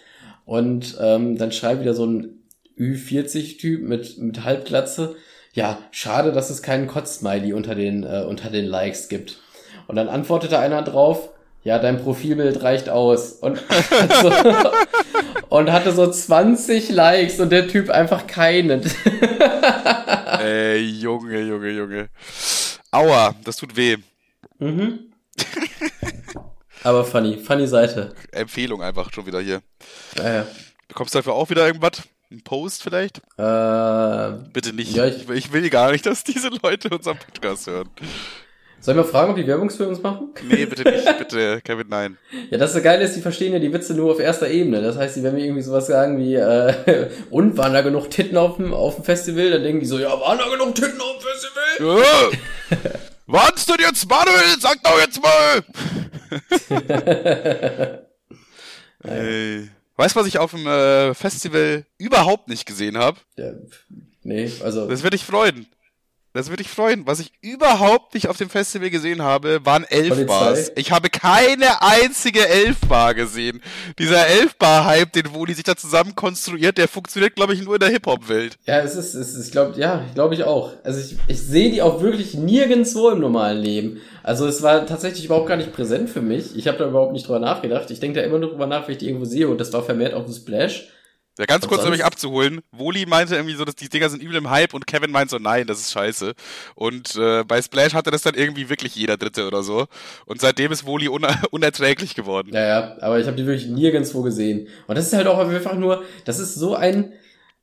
S2: Und ähm, dann schreibt wieder so ein Ü40-Typ mit, mit Halbglatze. Ja, schade, dass es keinen Kotz-Smiley unter den, äh, unter den Likes gibt. Und dann antwortete einer drauf, ja, dein Profilbild reicht aus. Und, so, und hatte so 20 Likes und der Typ einfach keinen.
S1: Ey, Junge, Junge, Junge. Aua, das tut weh.
S2: mhm. Aber funny, funny Seite.
S1: Empfehlung einfach schon wieder hier.
S2: Äh,
S1: Bekommst du dafür auch wieder irgendwas? Ein Post vielleicht?
S2: äh,
S1: Bitte nicht.
S2: Ja,
S1: ich,
S2: ich-
S1: ich will gar nicht, dass diese Leute unseren Podcast hören.
S2: Sollen wir fragen, ob die Werbung für uns machen?
S1: Nee, bitte nicht, bitte, Kevin, nein.
S2: Ja, das ist geil ist, die verstehen ja die Witze nur auf erster Ebene. Das heißt, die werden mir irgendwie sowas sagen wie, äh, und waren da genug Titten auf dem, auf dem Festival? Dann denken die so, ja, waren da genug Titten auf dem Festival?
S1: Ja. Warnst du jetzt, Manuel? Sag doch jetzt mal! Ey. Weißt du, was ich auf dem äh, Festival überhaupt nicht gesehen habe?
S2: Ja, nee, also,
S1: Das würde dich freuen. Das würde dich freuen. Was ich überhaupt nicht auf dem Festival gesehen habe, waren? Elfbars. Ich habe keine einzige Elfbar gesehen. Dieser Elfbar-Hype, den Woli sich da zusammen konstruiert, der funktioniert, glaube ich, nur in der Hip-Hop-Welt.
S2: ja, es ist, es ist, ich glaube, ja, glaube ich auch. Also ich, ich sehe die auch wirklich nirgendwo im normalen Leben. Also es war tatsächlich überhaupt gar nicht präsent für mich. Ich habe da überhaupt nicht drüber nachgedacht. Ich denke da immer nur drüber nach, wenn ich die irgendwo sehe und das war vermehrt auf dem Splash.
S1: Ja, ganz kurz, um mich abzuholen. Woli meinte irgendwie so, dass die Dinger sind übel im Hype und Kevin meint so, nein, das ist scheiße. Und äh, bei Splash hatte das dann irgendwie wirklich jeder Dritte oder so. Und seitdem ist Woli uner unerträglich geworden.
S2: Ja, ja, aber ich habe die wirklich nirgendwo gesehen. Und das ist halt auch einfach nur, das ist so ein,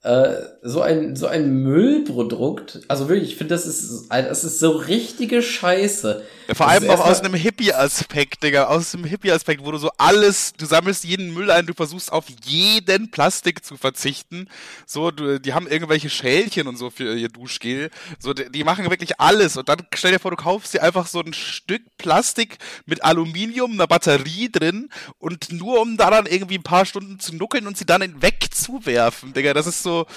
S2: äh, so ein, so ein Müllprodukt. Also wirklich, ich finde, das ist, das ist so richtige Scheiße.
S1: Vor
S2: Das
S1: allem auch aus einem Hippie-Aspekt, Digga. Aus dem Hippie-Aspekt, wo du so alles, du sammelst jeden Müll ein, du versuchst auf jeden Plastik zu verzichten. So, du, die haben irgendwelche Schälchen und so für ihr Duschgel. So, die, die machen wirklich alles. Und dann stell dir vor, du kaufst dir einfach so ein Stück Plastik mit Aluminium, einer Batterie drin und nur um daran irgendwie ein paar Stunden zu nuckeln und sie dann wegzuwerfen, Digga. Das ist so. so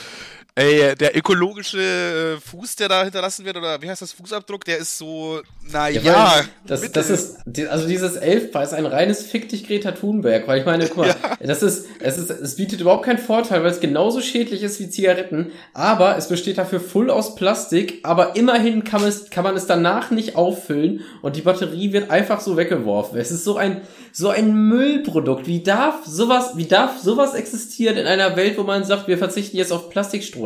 S1: Ey, der ökologische äh, Fuß, der da hinterlassen wird, oder wie heißt das, Fußabdruck, der ist so, na ja,
S2: weil das, das ist, also dieses Elfbar ist ein reines Fick dich Greta Thunberg, weil ich meine, guck mal, das ist, es ist, es bietet überhaupt keinen Vorteil, weil es genauso schädlich ist wie Zigaretten, aber es besteht dafür voll aus Plastik, aber immerhin kann man es, kann man es danach nicht auffüllen und die Batterie wird einfach so weggeworfen. Es ist so ein, so ein Müllprodukt. Wie darf sowas, wie darf sowas existieren in einer Welt, wo man sagt, wir verzichten jetzt auf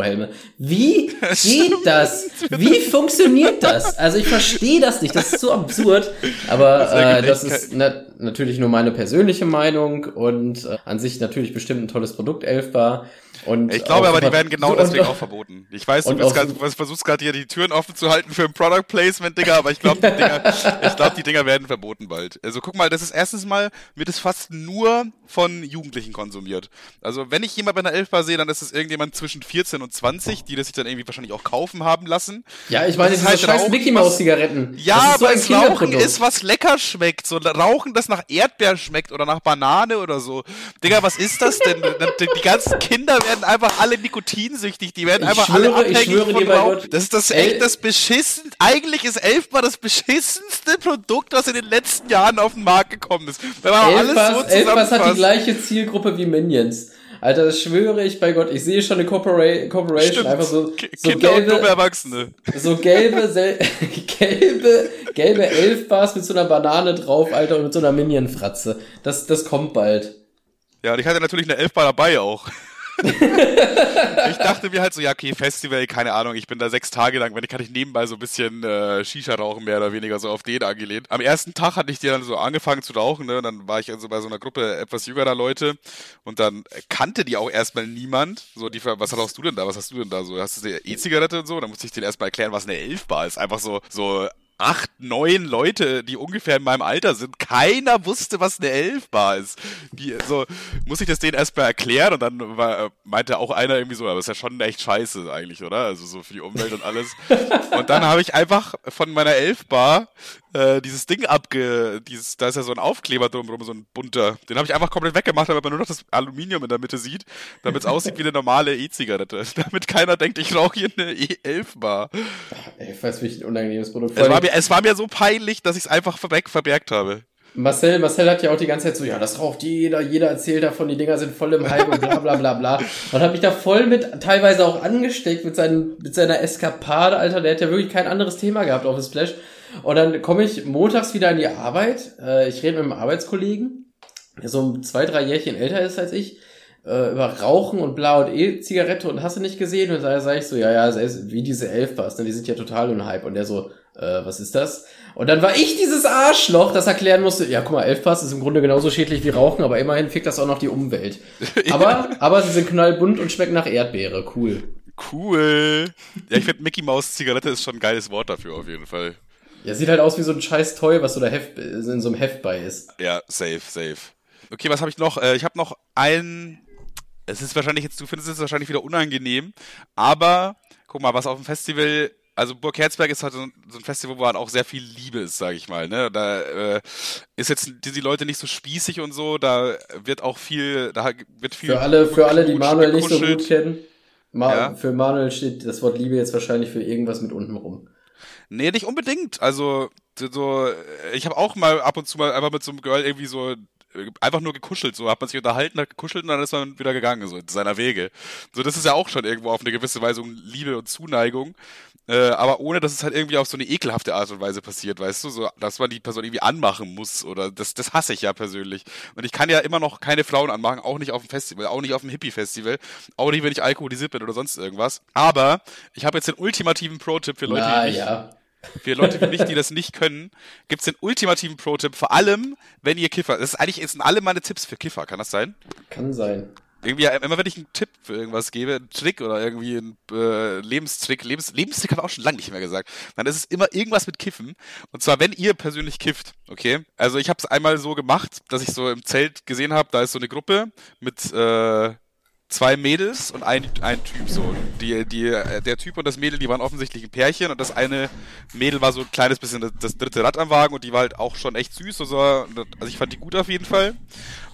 S2: Plastikstrohhelme? Wie geht das? Wie funktioniert das? Also ich verstehe das nicht. Das ist so absurd. Aber
S1: Das
S2: äh, das ist na natürlich nur meine persönliche Meinung und äh, an sich natürlich bestimmt ein tolles Produkt, Elfbar. Und
S1: Ich glaube aber, die werden genau deswegen auch verboten. Ich weiß, du bist grad, versuchst gerade hier die Türen offen zu halten für ein Product Placement, Digga, aber ich glaube, die Dinger, ich glaube, die Dinger werden verboten bald. Also guck mal, das ist erstens mal, wird es fast nur von Jugendlichen konsumiert. Also wenn ich jemand bei einer Elfbar sehe, dann ist es irgendjemand zwischen 14 und 20, die das sich dann irgendwie wahrscheinlich auch kaufen haben lassen.
S2: Ja, ich meine,
S1: Das
S2: diese
S1: halt
S2: scheiß Mickey Maus Zigaretten.
S1: Ja,
S2: so
S1: aber Rauchen ist, was lecker schmeckt. So Rauchen, das nach Erdbeer schmeckt oder nach Banane oder so. Digga, was ist das denn? die, die ganzen Kinder werden einfach alle nikotinsüchtig. Die werden
S2: Ich
S1: einfach
S2: schwöre,
S1: alle
S2: ich
S1: abhängig
S2: schwöre
S1: von.
S2: Gott.
S1: Das ist das echt das beschissen. Eigentlich ist Elfbar das beschissenste Produkt, was in den letzten Jahren auf den Markt gekommen ist. Wenn man alles so
S2: Elfbars, Elfbars hat die gleiche Zielgruppe wie Minions. Alter, das schwöre ich bei Gott. Ich sehe schon eine Corpora Corporation,
S1: Stimmt.
S2: einfach so, so
S1: Kinder und
S2: gelbe,
S1: Erwachsene.
S2: so gelbe, gelbe, gelbe Elfbars mit so einer Banane drauf, Alter, und mit so einer Minion-Fratze. Das, das kommt bald.
S1: Ja, und ich hatte natürlich eine Elfbar dabei auch. Ich dachte mir halt so, ja, okay, Festival, keine Ahnung, ich bin da sechs Tage lang, wenn ich kann ich nebenbei so ein bisschen äh, Shisha rauchen, mehr oder weniger, so auf den angelehnt. Am ersten Tag hatte ich dir dann so angefangen zu rauchen, ne? Dann war ich also bei so einer Gruppe etwas jüngerer Leute und dann kannte die auch erstmal niemand. So, die, was rauchst du denn da? Was hast du denn da so? Hast du eine E-Zigarette und so? Dann musste ich denen erstmal erklären, was eine Elfbar ist. Einfach so, so acht, neun Leute, die ungefähr in meinem Alter sind. Keiner wusste, was eine Elfbar ist. Die, so, muss ich das denen erstmal erklären und dann war, meinte auch einer irgendwie so, aber ist ja schon echt scheiße eigentlich, oder? Also so für die Umwelt und alles. und dann habe ich einfach von meiner Elfbar äh, dieses Ding abge, dieses, da ist ja so ein Aufkleber drumherum, so ein bunter. Den habe ich einfach komplett weggemacht, damit man nur noch das Aluminium in der Mitte sieht, damit es aussieht wie eine normale E-Zigarette. Damit keiner denkt, ich rauche hier eine E11-Bar.
S2: Ich weiß, wie ein unangenehmes Produkt.
S1: Es war, mir, es war mir so peinlich, dass ich es einfach weg verbergt habe.
S2: Marcel, Marcel hat ja auch die ganze Zeit so, ja, das raucht jeder, jeder erzählt davon, die Dinger sind voll im Hype und bla bla bla bla. Und hat mich da voll mit, teilweise auch angesteckt mit, seinen, mit seiner Eskapade, Alter. Der hat ja wirklich kein anderes Thema gehabt auf dem Splash. Und dann komme ich montags wieder in die Arbeit. Äh, ich rede mit einem Arbeitskollegen, der so zwei, drei Jährchen älter ist als ich, äh, über Rauchen und Blau und E-Zigarette und hast du nicht gesehen? Und da sage ich so, ja, ja, wie diese Elfbars, ne, die sind ja total in Hype. Und der so, äh, was ist das? Und dann war ich dieses Arschloch, das erklären musste, ja, guck mal, Elfbars ist im Grunde genauso schädlich wie Rauchen, aber immerhin fickt das auch noch die Umwelt. Aber, aber sie sind knallbunt und schmecken nach Erdbeere, cool.
S1: Cool. Ja, ich finde Mickey Maus Zigarette ist schon ein geiles Wort dafür auf jeden Fall.
S2: Ja, sieht halt aus wie so ein scheiß Toy, was so da Heft, in so einem Heft bei ist.
S1: Ja, safe, safe. Okay, was habe ich noch? Äh, ich habe noch ein. Es ist wahrscheinlich jetzt, du findest es wahrscheinlich wieder unangenehm, aber guck mal, was auf dem Festival also Burg Herzberg ist halt so ein Festival, wo halt auch sehr viel Liebe ist, sage ich mal. Ne? Da äh, ist jetzt die, die Leute nicht so spießig und so, da wird auch viel, da wird viel.
S2: Für alle, für alle, die Manuel nicht so gut kennen, Ma ja? für Manuel steht das Wort Liebe jetzt wahrscheinlich für irgendwas mit unten rum.
S1: Nee, nicht unbedingt. Also, so, ich habe auch mal ab und zu mal einfach mit so einem Girl irgendwie so einfach nur gekuschelt, so hat man sich unterhalten, hat gekuschelt und dann ist man wieder gegangen, so in seiner Wege. So, das ist ja auch schon irgendwo auf eine gewisse Weise Liebe und Zuneigung, äh, aber ohne, dass es halt irgendwie auf so eine ekelhafte Art und Weise passiert, weißt du, so, dass man die Person irgendwie anmachen muss oder das, das hasse ich ja persönlich. Und ich kann ja immer noch keine Frauen anmachen, auch nicht auf dem Festival, auch nicht auf dem Hippie-Festival, auch nicht, wenn ich alkoholisiert bin oder sonst irgendwas. Aber ich habe jetzt den ultimativen Pro-Tipp für Leute,
S2: Na, die nicht, ja
S1: für Leute wie mich, die das nicht können, gibt's den ultimativen Pro-Tipp, vor allem, wenn ihr Kiffer. Das ist eigentlich sind alle meine Tipps für Kiffer, kann das sein?
S2: Kann sein.
S1: Irgendwie, immer wenn ich einen Tipp für irgendwas gebe, einen Trick oder irgendwie einen äh, Lebenstrick, Lebens, Lebenstrick habe ich auch schon lange nicht mehr gesagt, dann ist es immer irgendwas mit Kiffen. Und zwar, wenn ihr persönlich kifft, okay? Also ich habe es einmal so gemacht, dass ich so im Zelt gesehen habe, da ist so eine Gruppe mit äh, zwei Mädels und ein, ein Typ so. Die, die, äh, der Typ und das Mädel, die waren offensichtlich ein Pärchen und das eine Mädel war so ein kleines bisschen das, dritte Rad am Wagen und die war halt auch schon echt süß. Also, also ich fand die gut auf jeden Fall.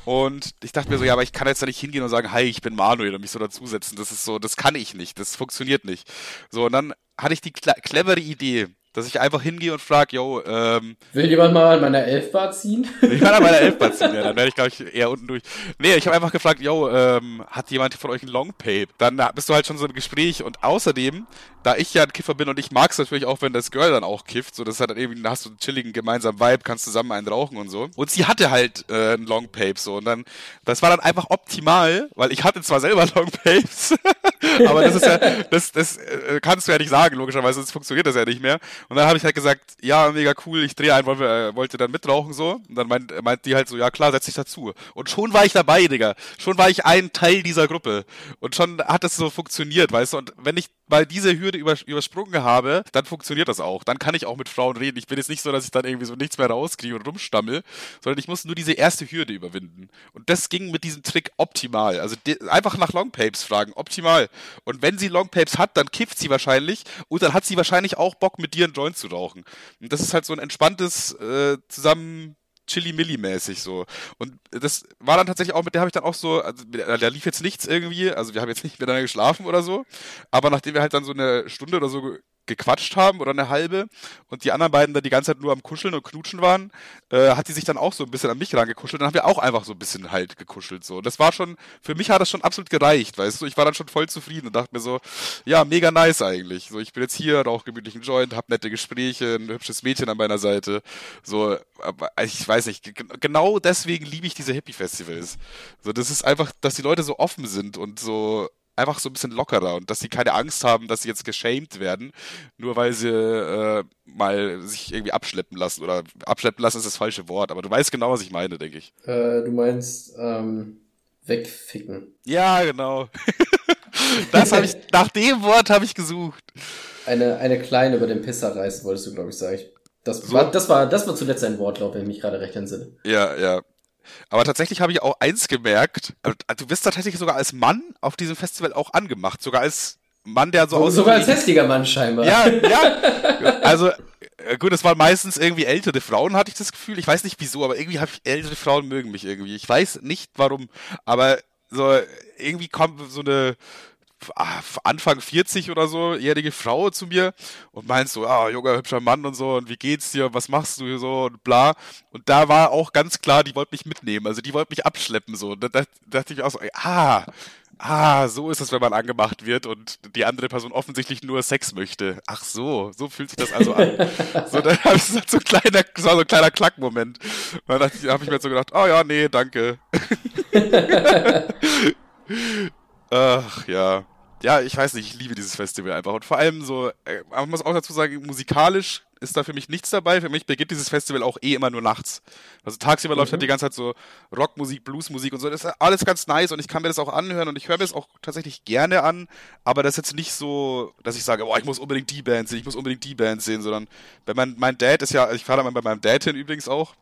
S1: Und ich dachte mir so, ja, aber ich kann jetzt da nicht hingehen und sagen, hi, ich bin Manuel und mich so dazusetzen. Das ist so, das kann ich nicht, das funktioniert nicht. So, und dann hatte ich die clevere Idee, dass ich einfach hingehe und frage, yo, ähm.
S2: Will jemand mal an meiner Elfbar ziehen?
S1: Ich kann an meiner Elfbar ziehen, ja, dann werde ich, glaube ich, eher unten durch. Nee, ich habe einfach gefragt, yo, ähm, hat jemand von euch ein Longpape? Dann bist du halt schon so im Gespräch und außerdem, da ich ja ein Kiffer bin und ich mag es natürlich auch, wenn das Girl dann auch kifft, so das hat dann irgendwie, hast du einen chilligen gemeinsamen Vibe, kannst zusammen einen rauchen und so. Und sie hatte halt äh, ein Longpape so und dann, das war dann einfach optimal, weil ich hatte zwar selber Longpapes, aber das ist ja, das, das äh, kannst du ja nicht sagen, logischerweise, sonst funktioniert das ja nicht mehr. Und dann habe ich halt gesagt, ja, mega cool, ich drehe ein, wollte, äh, wollte dann mitrauchen so. Und dann meint, meint die halt so, ja klar, setz dich dazu. Und schon war ich dabei, Digga. Schon war ich ein Teil dieser Gruppe. Und schon hat es so funktioniert, weißt du. Und wenn ich mal diese Hürde über, übersprungen habe, dann funktioniert das auch. Dann kann ich auch mit Frauen reden. Ich bin jetzt nicht so, dass ich dann irgendwie so nichts mehr rauskriege und rumstammel, sondern ich muss nur diese erste Hürde überwinden. Und das ging mit diesem Trick optimal. Also einfach nach Longpapes fragen, optimal. Und wenn sie Longpapes hat, dann kifft sie wahrscheinlich und dann hat sie wahrscheinlich auch Bock, mit dir einen Joint zu rauchen. Und das ist halt so ein entspanntes äh, zusammen Chili-Milli-mäßig so. Und das war dann tatsächlich auch, mit der habe ich dann auch so, also da lief jetzt nichts irgendwie, also wir haben jetzt nicht miteinander geschlafen oder so, aber nachdem wir halt dann so eine Stunde oder so gequatscht haben oder eine halbe und die anderen beiden dann die ganze Zeit nur am Kuscheln und Knutschen waren, äh, hat die sich dann auch so ein bisschen an mich rangekuschelt. Dann haben wir auch einfach so ein bisschen halt gekuschelt. So. Das war schon, für mich hat das schon absolut gereicht, weißt du. Ich war dann schon voll zufrieden und dachte mir so, ja, mega nice eigentlich. So, ich bin jetzt hier, rauche gemütlichen Joint, hab nette Gespräche, ein hübsches Mädchen an meiner Seite. So, aber ich weiß nicht, genau deswegen liebe ich diese Hippie-Festivals. So, das ist einfach, dass die Leute so offen sind und so einfach so ein bisschen lockerer und dass sie keine Angst haben, dass sie jetzt geschämt werden, nur weil sie äh, mal sich irgendwie abschleppen lassen. Oder abschleppen lassen ist das falsche Wort, aber du weißt genau, was ich meine, denke ich.
S2: Äh, du meinst ähm, wegficken.
S1: Ja, genau. das habe ich, nach dem Wort habe ich gesucht.
S2: Eine, eine kleine über den Pisser reißen, wolltest du, glaube ich, sagen. Das, so? war, das, war, das war zuletzt ein Wortlaut, wenn ich mich gerade recht entsinne.
S1: Ja, ja. Aber tatsächlich habe ich auch eins gemerkt. Äh, du wirst tatsächlich sogar als Mann auf diesem Festival auch angemacht. Sogar als Mann, der so
S2: aussieht. Sogar als hässlicher Mann scheinbar.
S1: Ja, ja. Also, äh, gut, es waren meistens irgendwie ältere Frauen, hatte ich das Gefühl. Ich weiß nicht wieso, aber irgendwie habe ich ältere Frauen mögen mich irgendwie. Ich weiß nicht warum, aber so irgendwie kommt so eine Anfang 40 oder so, jährige Frau zu mir und meint so, ah, junger, hübscher Mann und so, und wie geht's dir, was machst du so und bla. Und da war auch ganz klar, die wollte mich mitnehmen, also die wollte mich abschleppen so. Und da, da dachte ich auch so, ah, ah, so ist es, wenn man angemacht wird und die andere Person offensichtlich nur Sex möchte. Ach so, so fühlt sich das also an. so, dann habe ich so ein kleiner, so ein kleiner Klackmoment. Da habe ich mir so gedacht, oh ja, nee, danke. Ach ja. Ja, ich weiß nicht, ich liebe dieses Festival einfach. Und vor allem so, äh, man muss auch dazu sagen, musikalisch ist da für mich nichts dabei. Für mich beginnt dieses Festival auch eh immer nur nachts. Also tagsüber mhm. läuft halt die ganze Zeit so Rockmusik, Bluesmusik und so. Das ist alles ganz nice und ich kann mir das auch anhören und ich höre mir das auch tatsächlich gerne an. Aber das ist jetzt nicht so, dass ich sage, boah, ich muss unbedingt die Band sehen, ich muss unbedingt die Band sehen, sondern wenn mein, mein Dad ist ja, ich fahre da mal bei meinem Dad hin übrigens auch.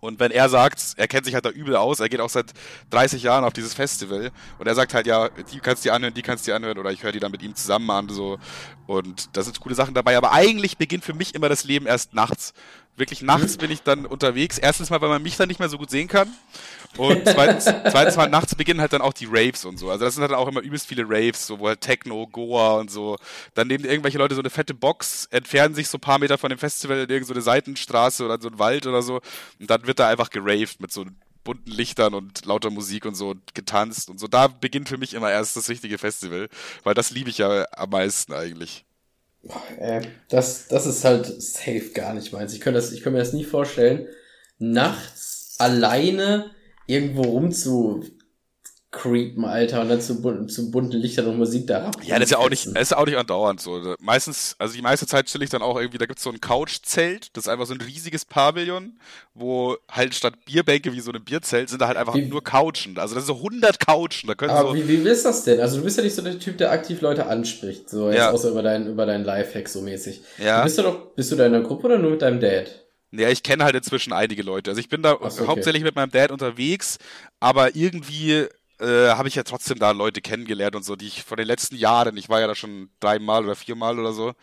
S1: Und wenn er sagt, er kennt sich halt da übel aus, er geht auch seit 30 Jahren auf dieses Festival und er sagt halt, ja, die kannst du dir anhören, die kannst du dir anhören oder ich höre die dann mit ihm zusammen an, so. Und da sind coole Sachen dabei, aber eigentlich beginnt für mich immer das Leben erst nachts. Wirklich nachts mhm. bin ich dann unterwegs. Erstens mal, weil man mich dann nicht mehr so gut sehen kann. Und zweitens, zweitens mal nachts beginnen halt dann auch die Raves und so. Also das sind halt auch immer übelst viele Raves, so wo halt Techno, Goa und so. Dann nehmen irgendwelche Leute so eine fette Box, entfernen sich so ein paar Meter von dem Festival in irgendeine Seitenstraße oder so ein Wald oder so. Und dann wird da einfach geraved mit so bunten Lichtern und lauter Musik und so und getanzt und so. Da beginnt für mich immer erst das richtige Festival, weil das liebe ich ja am meisten eigentlich.
S2: Äh, das, das ist halt safe gar nicht meins. Ich könnte, das, ich könnte mir das nie vorstellen, nachts alleine irgendwo rum zu creepen, Alter, und dann zu, zu bunten Lichtern und Musik da ab.
S1: Ja, das ist ja auch nicht, das ist auch nicht andauernd so. Meistens, also die meiste Zeit chill ich dann auch irgendwie, da gibt's so ein Couchzelt, das ist einfach so ein riesiges Pavillon, wo halt statt Bierbänke wie so ein Bierzelt sind da halt einfach wie, nur Couchen. Also das sind so 100 Couchen, da können
S2: Aber
S1: so
S2: wie, wie ist das denn? Also du bist ja nicht so der Typ, der aktiv Leute anspricht, so jetzt ja. außer über deinen, über deinen Lifehack so mäßig. Ja. Du bist du doch, bist du da in einer Gruppe oder nur mit deinem Dad?
S1: Ja, ich kenne halt inzwischen einige Leute. Also ich bin da so, okay. hauptsächlich mit meinem Dad unterwegs, aber irgendwie äh, habe ich ja trotzdem da Leute kennengelernt und so, die ich von den letzten Jahren, ich war ja da schon dreimal oder viermal oder so,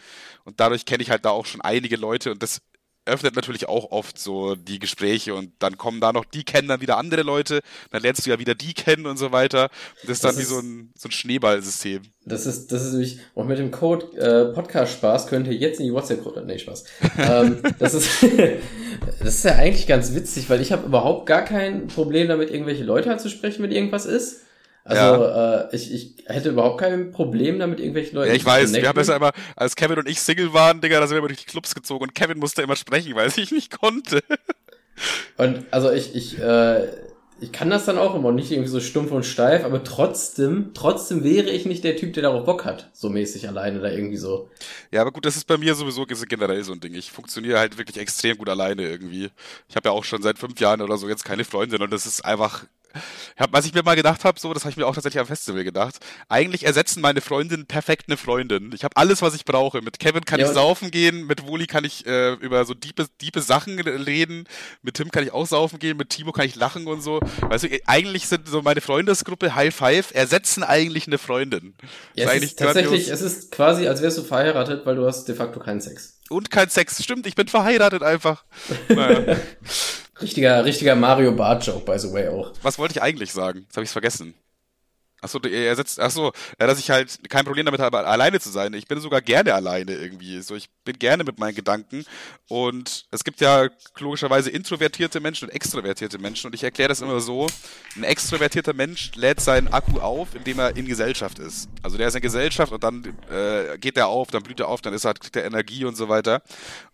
S1: und dadurch kenne ich halt da auch schon einige Leute und das öffnet natürlich auch oft so die Gespräche und dann kommen da noch, die kennen dann wieder andere Leute, dann lernst du ja wieder die kennen und so weiter. Und das ist dann das wie ist, so ein, so ein Schneeballsystem.
S2: Das ist, das ist nämlich, und mit dem Code äh, Podcast Spaß könnt ihr jetzt in die WhatsApp-Gruppe, nee, Spaß. ähm, das ist, das ist ja eigentlich ganz witzig, weil ich habe überhaupt gar kein Problem damit, irgendwelche Leute anzusprechen, wenn irgendwas ist. Also ja. äh, ich, ich hätte überhaupt kein Problem damit, irgendwelche Leute
S1: Ja, ich weiß, wir haben das ja immer, als Kevin und ich Single waren, Digga, da sind wir immer durch die Clubs gezogen und Kevin musste immer sprechen, weil ich nicht konnte.
S2: Und also ich, ich, äh, ich kann das dann auch immer nicht irgendwie so stumpf und steif, aber trotzdem, trotzdem wäre ich nicht der Typ, der darauf Bock hat, so mäßig alleine da irgendwie so.
S1: Ja, aber gut, das ist bei mir sowieso generell so ein Ding. Ich funktioniere halt wirklich extrem gut alleine irgendwie. Ich habe ja auch schon seit fünf Jahren oder so jetzt keine Freundin und das ist einfach hab, was ich mir mal gedacht habe, so, das habe ich mir auch tatsächlich am Festival gedacht. Eigentlich ersetzen meine Freundinnen perfekt eine Freundin. Ich habe alles, was ich brauche. Mit Kevin kann ja, ich saufen gehen, mit Woli kann ich äh, über so diepe, diepe Sachen reden, mit Tim kann ich auch saufen gehen, mit Timo kann ich lachen und so. Weißt du, eigentlich sind so meine Freundesgruppe High Five ersetzen eigentlich eine Freundin.
S2: Ja, es ist tatsächlich, es ist quasi, als wärst du verheiratet, weil du hast de facto keinen Sex.
S1: Und kein Sex, stimmt, ich bin verheiratet einfach. Naja.
S2: Richtiger, richtiger Mario Bart Joke, by the way, auch.
S1: Was wollte ich eigentlich sagen? Jetzt habe ich vergessen. Achso, er setzt, achso, dass ich halt kein Problem damit habe, alleine zu sein. Ich bin sogar gerne alleine irgendwie. So, ich bin gerne mit meinen Gedanken. Und es gibt ja logischerweise introvertierte Menschen und extrovertierte Menschen. Und ich erkläre das immer so: Ein extrovertierter Mensch lädt seinen Akku auf, indem er in Gesellschaft ist. Also der ist in Gesellschaft und dann äh, geht er auf, dann blüht er auf, dann ist er, kriegt er Energie und so weiter.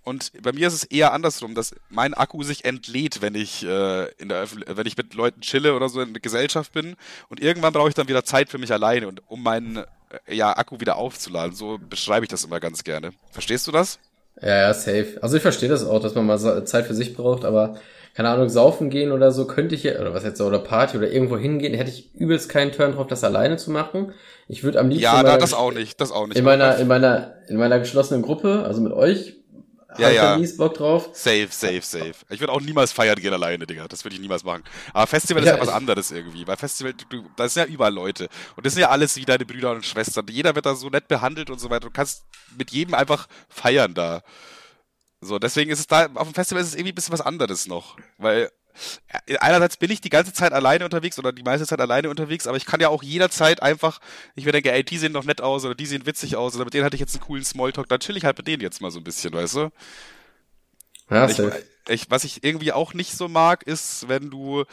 S1: Und bei mir ist es eher andersrum, dass mein Akku sich entlädt, wenn ich äh, in der Öffentlich wenn ich mit Leuten chille oder so in der Gesellschaft bin. Und irgendwann brauche ich dann wieder Zeit für mich alleine und um meinen äh, ja, Akku wieder aufzuladen. So beschreibe ich das immer ganz gerne. Verstehst du das?
S2: Ja, ja, safe. Also ich verstehe das auch, dass man mal Zeit für sich braucht, aber keine Ahnung, saufen gehen oder so könnte ich ja, oder was jetzt, oder Party oder irgendwo hingehen, hätte ich übelst keinen Turn drauf, das alleine zu machen. Ich würde am liebsten.
S1: Ja, na, das auch nicht, das auch nicht.
S2: In meiner, in meiner, in meiner geschlossenen Gruppe, also mit euch,
S1: ja, ja.
S2: mies Bock drauf.
S1: Safe, safe, safe. Ich würde auch niemals feiern gehen alleine, Digga. Das würde ich niemals machen. Aber Festival ja, ist ja was anderes irgendwie. Weil Festival, du, da sind ja überall Leute. Und das sind ja alles wie deine Brüder und Schwestern. Jeder wird da so nett behandelt und so weiter. Du kannst mit jedem einfach feiern da. So, deswegen ist es da, auf dem Festival ist es irgendwie ein bisschen was anderes noch. Weil einerseits bin ich die ganze Zeit alleine unterwegs oder die meiste Zeit alleine unterwegs, aber ich kann ja auch jederzeit einfach, ich mir denke, ey, die sehen noch nett aus oder die sehen witzig aus oder mit denen hatte ich jetzt einen coolen Smalltalk, dann chill ich halt mit denen jetzt mal so ein bisschen, weißt du? Ja, ich, ich, was ich irgendwie auch nicht so mag, ist, wenn du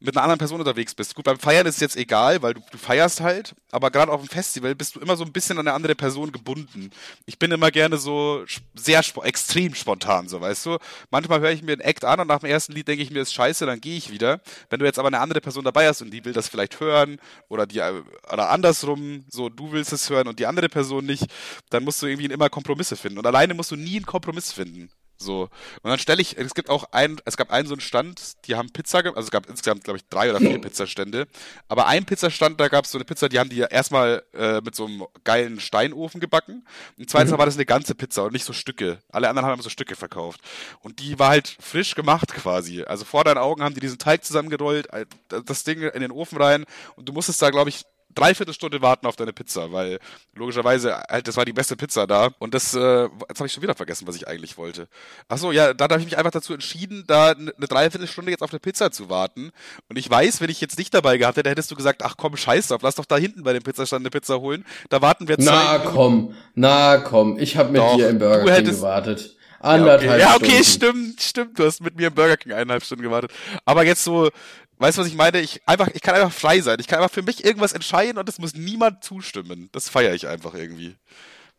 S1: mit einer anderen Person unterwegs bist. Gut, beim Feiern ist es jetzt egal, weil du, du feierst halt, aber gerade auf dem Festival bist du immer so ein bisschen an eine andere Person gebunden. Ich bin immer gerne so sehr extrem spontan, so weißt du. Manchmal höre ich mir einen Act an und nach dem ersten Lied denke ich mir, ist scheiße, dann gehe ich wieder. Wenn du jetzt aber eine andere Person dabei hast und die will das vielleicht hören oder die oder andersrum, so du willst es hören und die andere Person nicht, dann musst du irgendwie immer Kompromisse finden. Und alleine musst du nie einen Kompromiss finden. So. Und dann stelle ich, es gibt auch einen, es gab einen so einen Stand, die haben Pizza, also es gab insgesamt, glaube ich, drei oder vier Pizzastände. Aber ein Pizzastand, da gab es so eine Pizza, die haben die erstmal äh, mit so einem geilen Steinofen gebacken. Und zweitens mhm. war das eine ganze Pizza und nicht so Stücke. Alle anderen haben so Stücke verkauft. Und die war halt frisch gemacht quasi. Also vor deinen Augen haben die diesen Teig zusammengerollt, äh, das Ding in den Ofen rein und du musstest da, glaube ich, dreiviertel Stunde warten auf deine Pizza, weil logischerweise halt das war die beste Pizza da und das äh, jetzt habe ich schon wieder vergessen, was ich eigentlich wollte. Ach so, ja, dann habe ich mich einfach dazu entschieden, da eine Dreiviertelstunde jetzt auf eine Pizza zu warten und ich weiß, wenn ich jetzt nicht dabei gehabt hätte, hättest du gesagt, ach komm, scheiß drauf, lass doch da hinten bei dem Pizzastand eine Pizza holen. Da warten wir
S2: zwei Na komm, na komm, ich habe mit doch, dir im Burger King gewartet. Anderthalb
S1: ja, okay. ja, okay, stimmt, stimmt. Du hast mit mir im Burger King eineinhalb Stunden gewartet. Aber jetzt so, Weißt du, was ich meine? Ich einfach, ich kann einfach frei sein. Ich kann einfach für mich irgendwas entscheiden und es muss niemand zustimmen. Das feiere ich einfach irgendwie.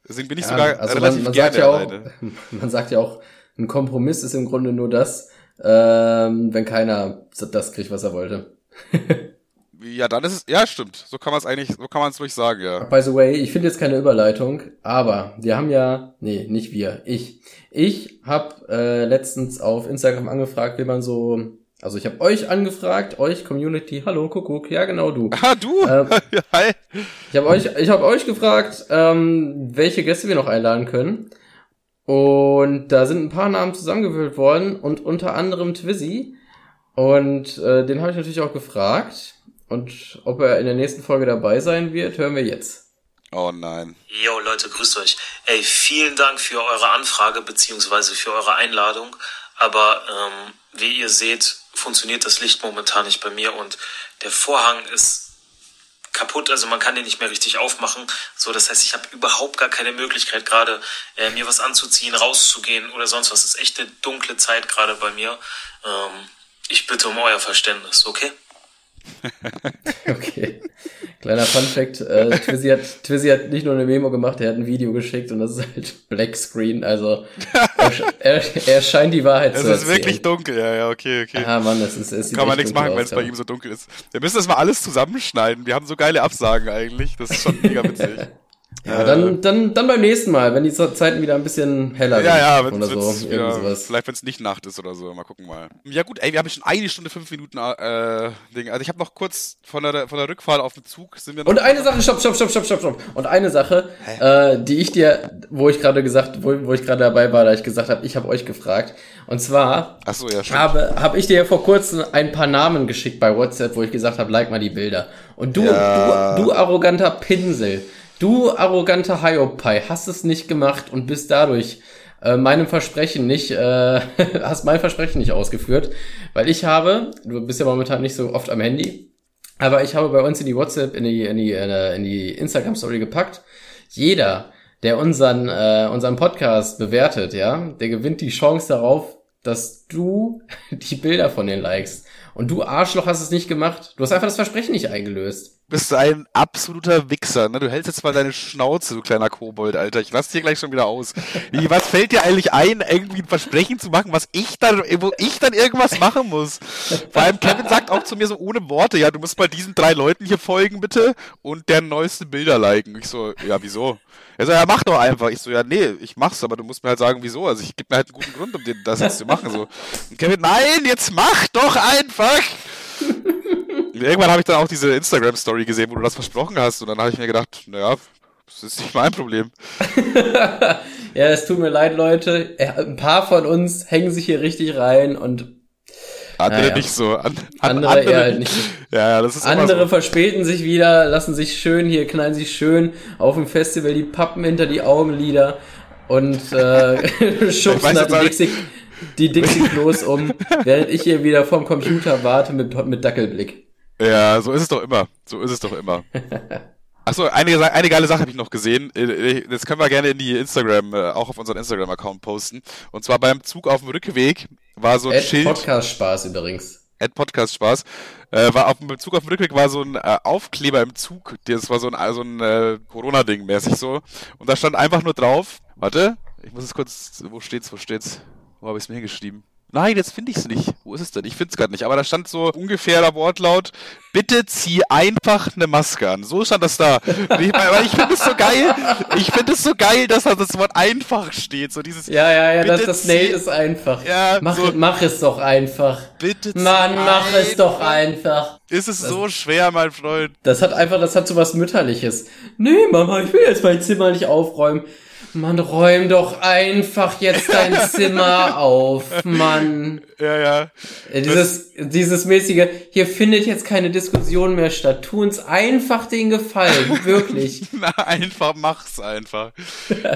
S1: Deswegen bin ich ja, sogar also relativ man, man gerne
S2: ja auch, Man sagt ja auch, ein Kompromiss ist im Grunde nur das, ähm, wenn keiner das kriegt, was er wollte.
S1: ja, dann ist es, ja, stimmt. So kann man es eigentlich, so kann man es ruhig sagen, ja.
S2: By the way, ich finde jetzt keine Überleitung, aber wir haben ja, nee, nicht wir, ich. Ich habe äh, letztens auf Instagram angefragt, wie man so also ich habe euch angefragt, euch Community, hallo Kuckuck, ja genau du.
S1: Ah du, ähm,
S2: hi. Ich habe euch, ich habe euch gefragt, ähm, welche Gäste wir noch einladen können. Und da sind ein paar Namen zusammengewählt worden und unter anderem Twizzy. Und äh, den habe ich natürlich auch gefragt. Und ob er in der nächsten Folge dabei sein wird, hören wir jetzt.
S1: Oh nein.
S3: Yo Leute, grüßt euch. Ey, vielen Dank für eure Anfrage beziehungsweise für eure Einladung. Aber ähm, wie ihr seht, funktioniert das Licht momentan nicht bei mir und der Vorhang ist kaputt, also man kann den nicht mehr richtig aufmachen. So, das heißt, ich habe überhaupt gar keine Möglichkeit gerade äh, mir was anzuziehen, rauszugehen oder sonst was. Es ist echt eine dunkle Zeit gerade bei mir. Ähm, ich bitte um euer Verständnis, okay?
S2: okay. Kleiner Funfact, äh, Twizzy, hat, Twizzy hat nicht nur eine Memo gemacht, er hat ein Video geschickt und das ist halt Black Screen, also er, er, er scheint die Wahrheit
S1: es
S2: zu erzählen.
S1: Es ist wirklich dunkel, ja, ja, okay, okay.
S2: Ah, Mann, es ist, es
S1: Kann man nichts machen, wenn es bei ihm so dunkel ist. Wir müssen das mal alles zusammenschneiden, wir haben so geile Absagen eigentlich, das ist schon mega witzig.
S2: Ja, dann, dann, dann beim nächsten Mal, wenn die Zeiten wieder ein bisschen heller
S1: ja, ja, wenn, oder so. Wieder, vielleicht wenn es nicht Nacht ist oder so. Mal gucken mal. Ja gut, ey, wir haben schon eine Stunde, fünf Minuten äh, Ding. Also ich habe noch kurz von der, von der Rückfahrt auf dem Zug sind wir noch
S2: Und eine Sache, stopp, stopp, stopp, stopp, stopp, stopp. Und eine Sache, äh, die ich dir, wo ich gerade gesagt, wo, wo ich gerade dabei war, da ich gesagt habe, ich habe euch gefragt. Und zwar
S1: Ach so, ja,
S2: habe, habe ich dir vor kurzem ein paar Namen geschickt bei WhatsApp, wo ich gesagt habe, like mal die Bilder. Und du, ja. du, du arroganter Pinsel. Du arroganter Hyopai hast es nicht gemacht und bist dadurch äh, meinem Versprechen nicht, äh, hast mein Versprechen nicht ausgeführt, weil ich habe, du bist ja momentan nicht so oft am Handy, Aber ich habe bei uns in die WhatsApp, in die, in die, äh, in die Instagram-Story gepackt. Jeder, der unseren, äh, unseren Podcast bewertet, ja, der gewinnt die Chance darauf, dass du die Bilder von den likest. Und du Arschloch hast es nicht gemacht. Du hast einfach das Versprechen nicht eingelöst
S1: bist ein absoluter Wichser, ne? Du hältst jetzt mal deine Schnauze, du kleiner Kobold, Alter. Ich lass dir gleich schon wieder aus. Wie, was fällt dir eigentlich ein, irgendwie ein Versprechen zu machen, was ich dann, wo ich dann irgendwas machen muss? Vor allem Kevin sagt auch zu mir so ohne Worte, ja, du musst mal diesen drei Leuten hier folgen, bitte, und deren neueste Bilder liken. Ich so, ja, wieso? Er so, ja, mach doch einfach. Ich so, ja, nee, ich mach's, aber du musst mir halt sagen, wieso. Also ich gebe mir halt einen guten Grund, um das jetzt zu machen. So. Und Kevin, nein, jetzt mach doch einfach! Irgendwann habe ich dann auch diese Instagram-Story gesehen, wo du das versprochen hast. Und dann habe ich mir gedacht, naja, das ist nicht mein Problem.
S2: ja, es tut mir leid, Leute. Ein paar von uns hängen sich hier richtig rein und
S1: andere naja. nicht so. An,
S2: an, andere, andere eher halt nicht.
S1: Ja, ja, das ist
S2: Andere
S1: so.
S2: verspäten sich wieder, lassen sich schön hier, knallen sich schön auf dem Festival die Pappen hinter die Augenlider und äh, schubsen da die Dixie, die Dixie-Klos um, während ich hier wieder vorm Computer warte mit, mit Dackelblick.
S1: Ja, so ist es doch immer. So ist es doch immer. Achso, eine, eine geile Sache habe ich noch gesehen. Äh, äh, das können wir gerne in die Instagram, äh, auch auf unseren Instagram-Account posten. Und zwar beim Zug auf dem Rückweg war so ein
S2: Ad
S1: Schild.
S2: Podcast Spaß übrigens.
S1: Ad Podcast Spaß. Äh, war auf dem Zug auf dem Rückweg war so ein äh, Aufkleber im Zug. Das war so ein, so ein äh, Corona-Ding mäßig so. Und da stand einfach nur drauf. Warte, ich muss es kurz. Wo steht's? Wo steht's? Wo habe ich es mir hingeschrieben? Nein, jetzt finde ich es nicht. Wo ist es denn? Ich finde es gerade nicht. Aber da stand so ungefähr der Wortlaut, bitte zieh einfach eine Maske an. So stand das da. ich, weil ich finde es so geil. Ich finde es so geil, dass da das Wort einfach steht. So dieses.
S2: Ja, ja, ja, das, das Nail ist einfach.
S1: Ja,
S2: mach,
S1: so,
S2: mach es doch einfach.
S1: Bitte
S2: Mann, mach es doch einfach.
S1: Ist es das, so schwer, mein Freund?
S2: Das hat einfach, das hat so was Mütterliches. Nee, Mama, ich will jetzt mein Zimmer nicht aufräumen. Mann, räum doch einfach jetzt dein Zimmer auf, Mann.
S1: Ja, ja.
S2: Dieses, dieses mäßige, hier findet jetzt keine Diskussion mehr statt. Tu uns einfach den Gefallen, wirklich.
S1: Na, einfach, mach's einfach.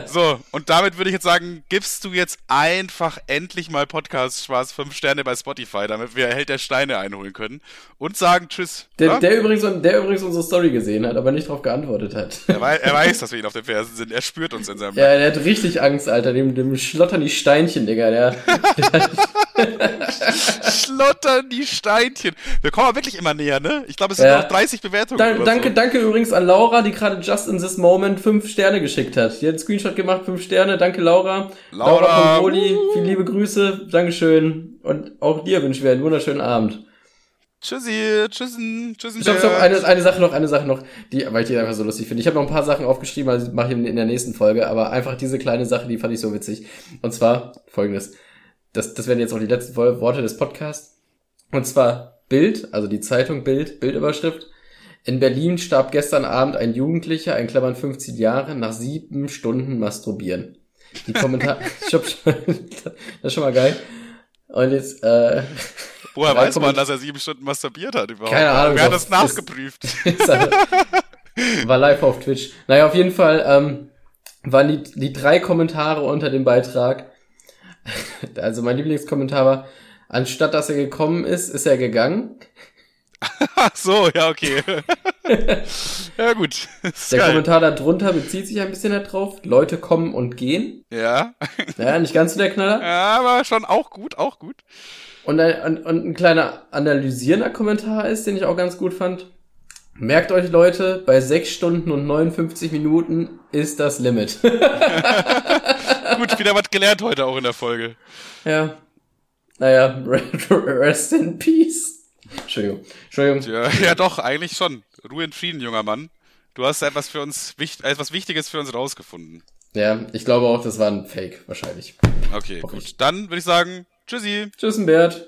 S1: so, und damit würde ich jetzt sagen, gibst du jetzt einfach endlich mal Podcast Spaß 5 Sterne bei Spotify, damit wir Held der Steine einholen können und sagen Tschüss.
S2: Der, ja? der, übrigens, der übrigens unsere Story gesehen hat, aber nicht darauf geantwortet hat.
S1: Er, weiß, er weiß, dass wir ihn auf den Fersen sind. Er spürt uns in seinem
S2: Ja, der hat richtig Angst, Alter. Dem, dem schlottern die Steinchen, Digga. Der, der
S1: schlottern die Steinchen. Wir kommen aber wirklich immer näher, ne? Ich glaube, es sind ja. noch 30 Bewertungen.
S2: Da, danke, so. danke übrigens an Laura, die gerade just in this moment fünf Sterne geschickt hat. Die hat einen Screenshot gemacht, fünf Sterne. Danke, Laura.
S1: Laura, Laura
S2: Pongoli, viele liebe Grüße. Dankeschön. Und auch dir wünschen wir einen wunderschönen Abend.
S1: Tschüssi, tschüssen, tschüssen.
S2: Stopp, stopp, eine, eine Sache noch, eine Sache noch, die, weil ich die einfach so lustig finde. Ich habe noch ein paar Sachen aufgeschrieben, also mache ich in der nächsten Folge, aber einfach diese kleine Sache, die fand ich so witzig. Und zwar folgendes. Das, das werden jetzt auch die letzten Worte des Podcasts. Und zwar Bild, also die Zeitung Bild, Bildüberschrift. In Berlin starb gestern Abend ein Jugendlicher, ein Klammern 15 Jahre, nach sieben Stunden masturbieren. Die Kommentare, das ist schon mal geil. Und jetzt, äh,
S1: Woher weiß man, dass er sieben Stunden masturbiert hat überhaupt?
S2: Keine Ahnung.
S1: Wer hat das nachgeprüft?
S2: war live auf Twitch. Naja, auf jeden Fall ähm, waren die, die drei Kommentare unter dem Beitrag. Also mein Lieblingskommentar war, anstatt dass er gekommen ist, ist er gegangen.
S1: Ach so, ja, okay. ja, gut.
S2: Der geil. Kommentar darunter bezieht sich ein bisschen darauf. Leute kommen und gehen.
S1: Ja.
S2: Ja, nicht ganz so der Knaller.
S1: Ja, aber schon auch gut, auch gut.
S2: Und ein, und ein kleiner analysierender Kommentar ist, den ich auch ganz gut fand. Merkt euch Leute, bei 6 Stunden und 59 Minuten ist das Limit. Gut,
S1: wieder was gelernt heute auch in der Folge.
S2: Ja. Naja, rest in peace. Entschuldigung. Entschuldigung.
S1: Ja, ja doch, eigentlich schon. Ruhe in Frieden, junger Mann. Du hast etwas für uns, etwas Wichtiges für uns rausgefunden.
S2: Ja, ich glaube auch, das war ein Fake, wahrscheinlich.
S1: Okay, gut. Dann würde ich sagen, Tschüssi.
S2: Tschüss, Bert.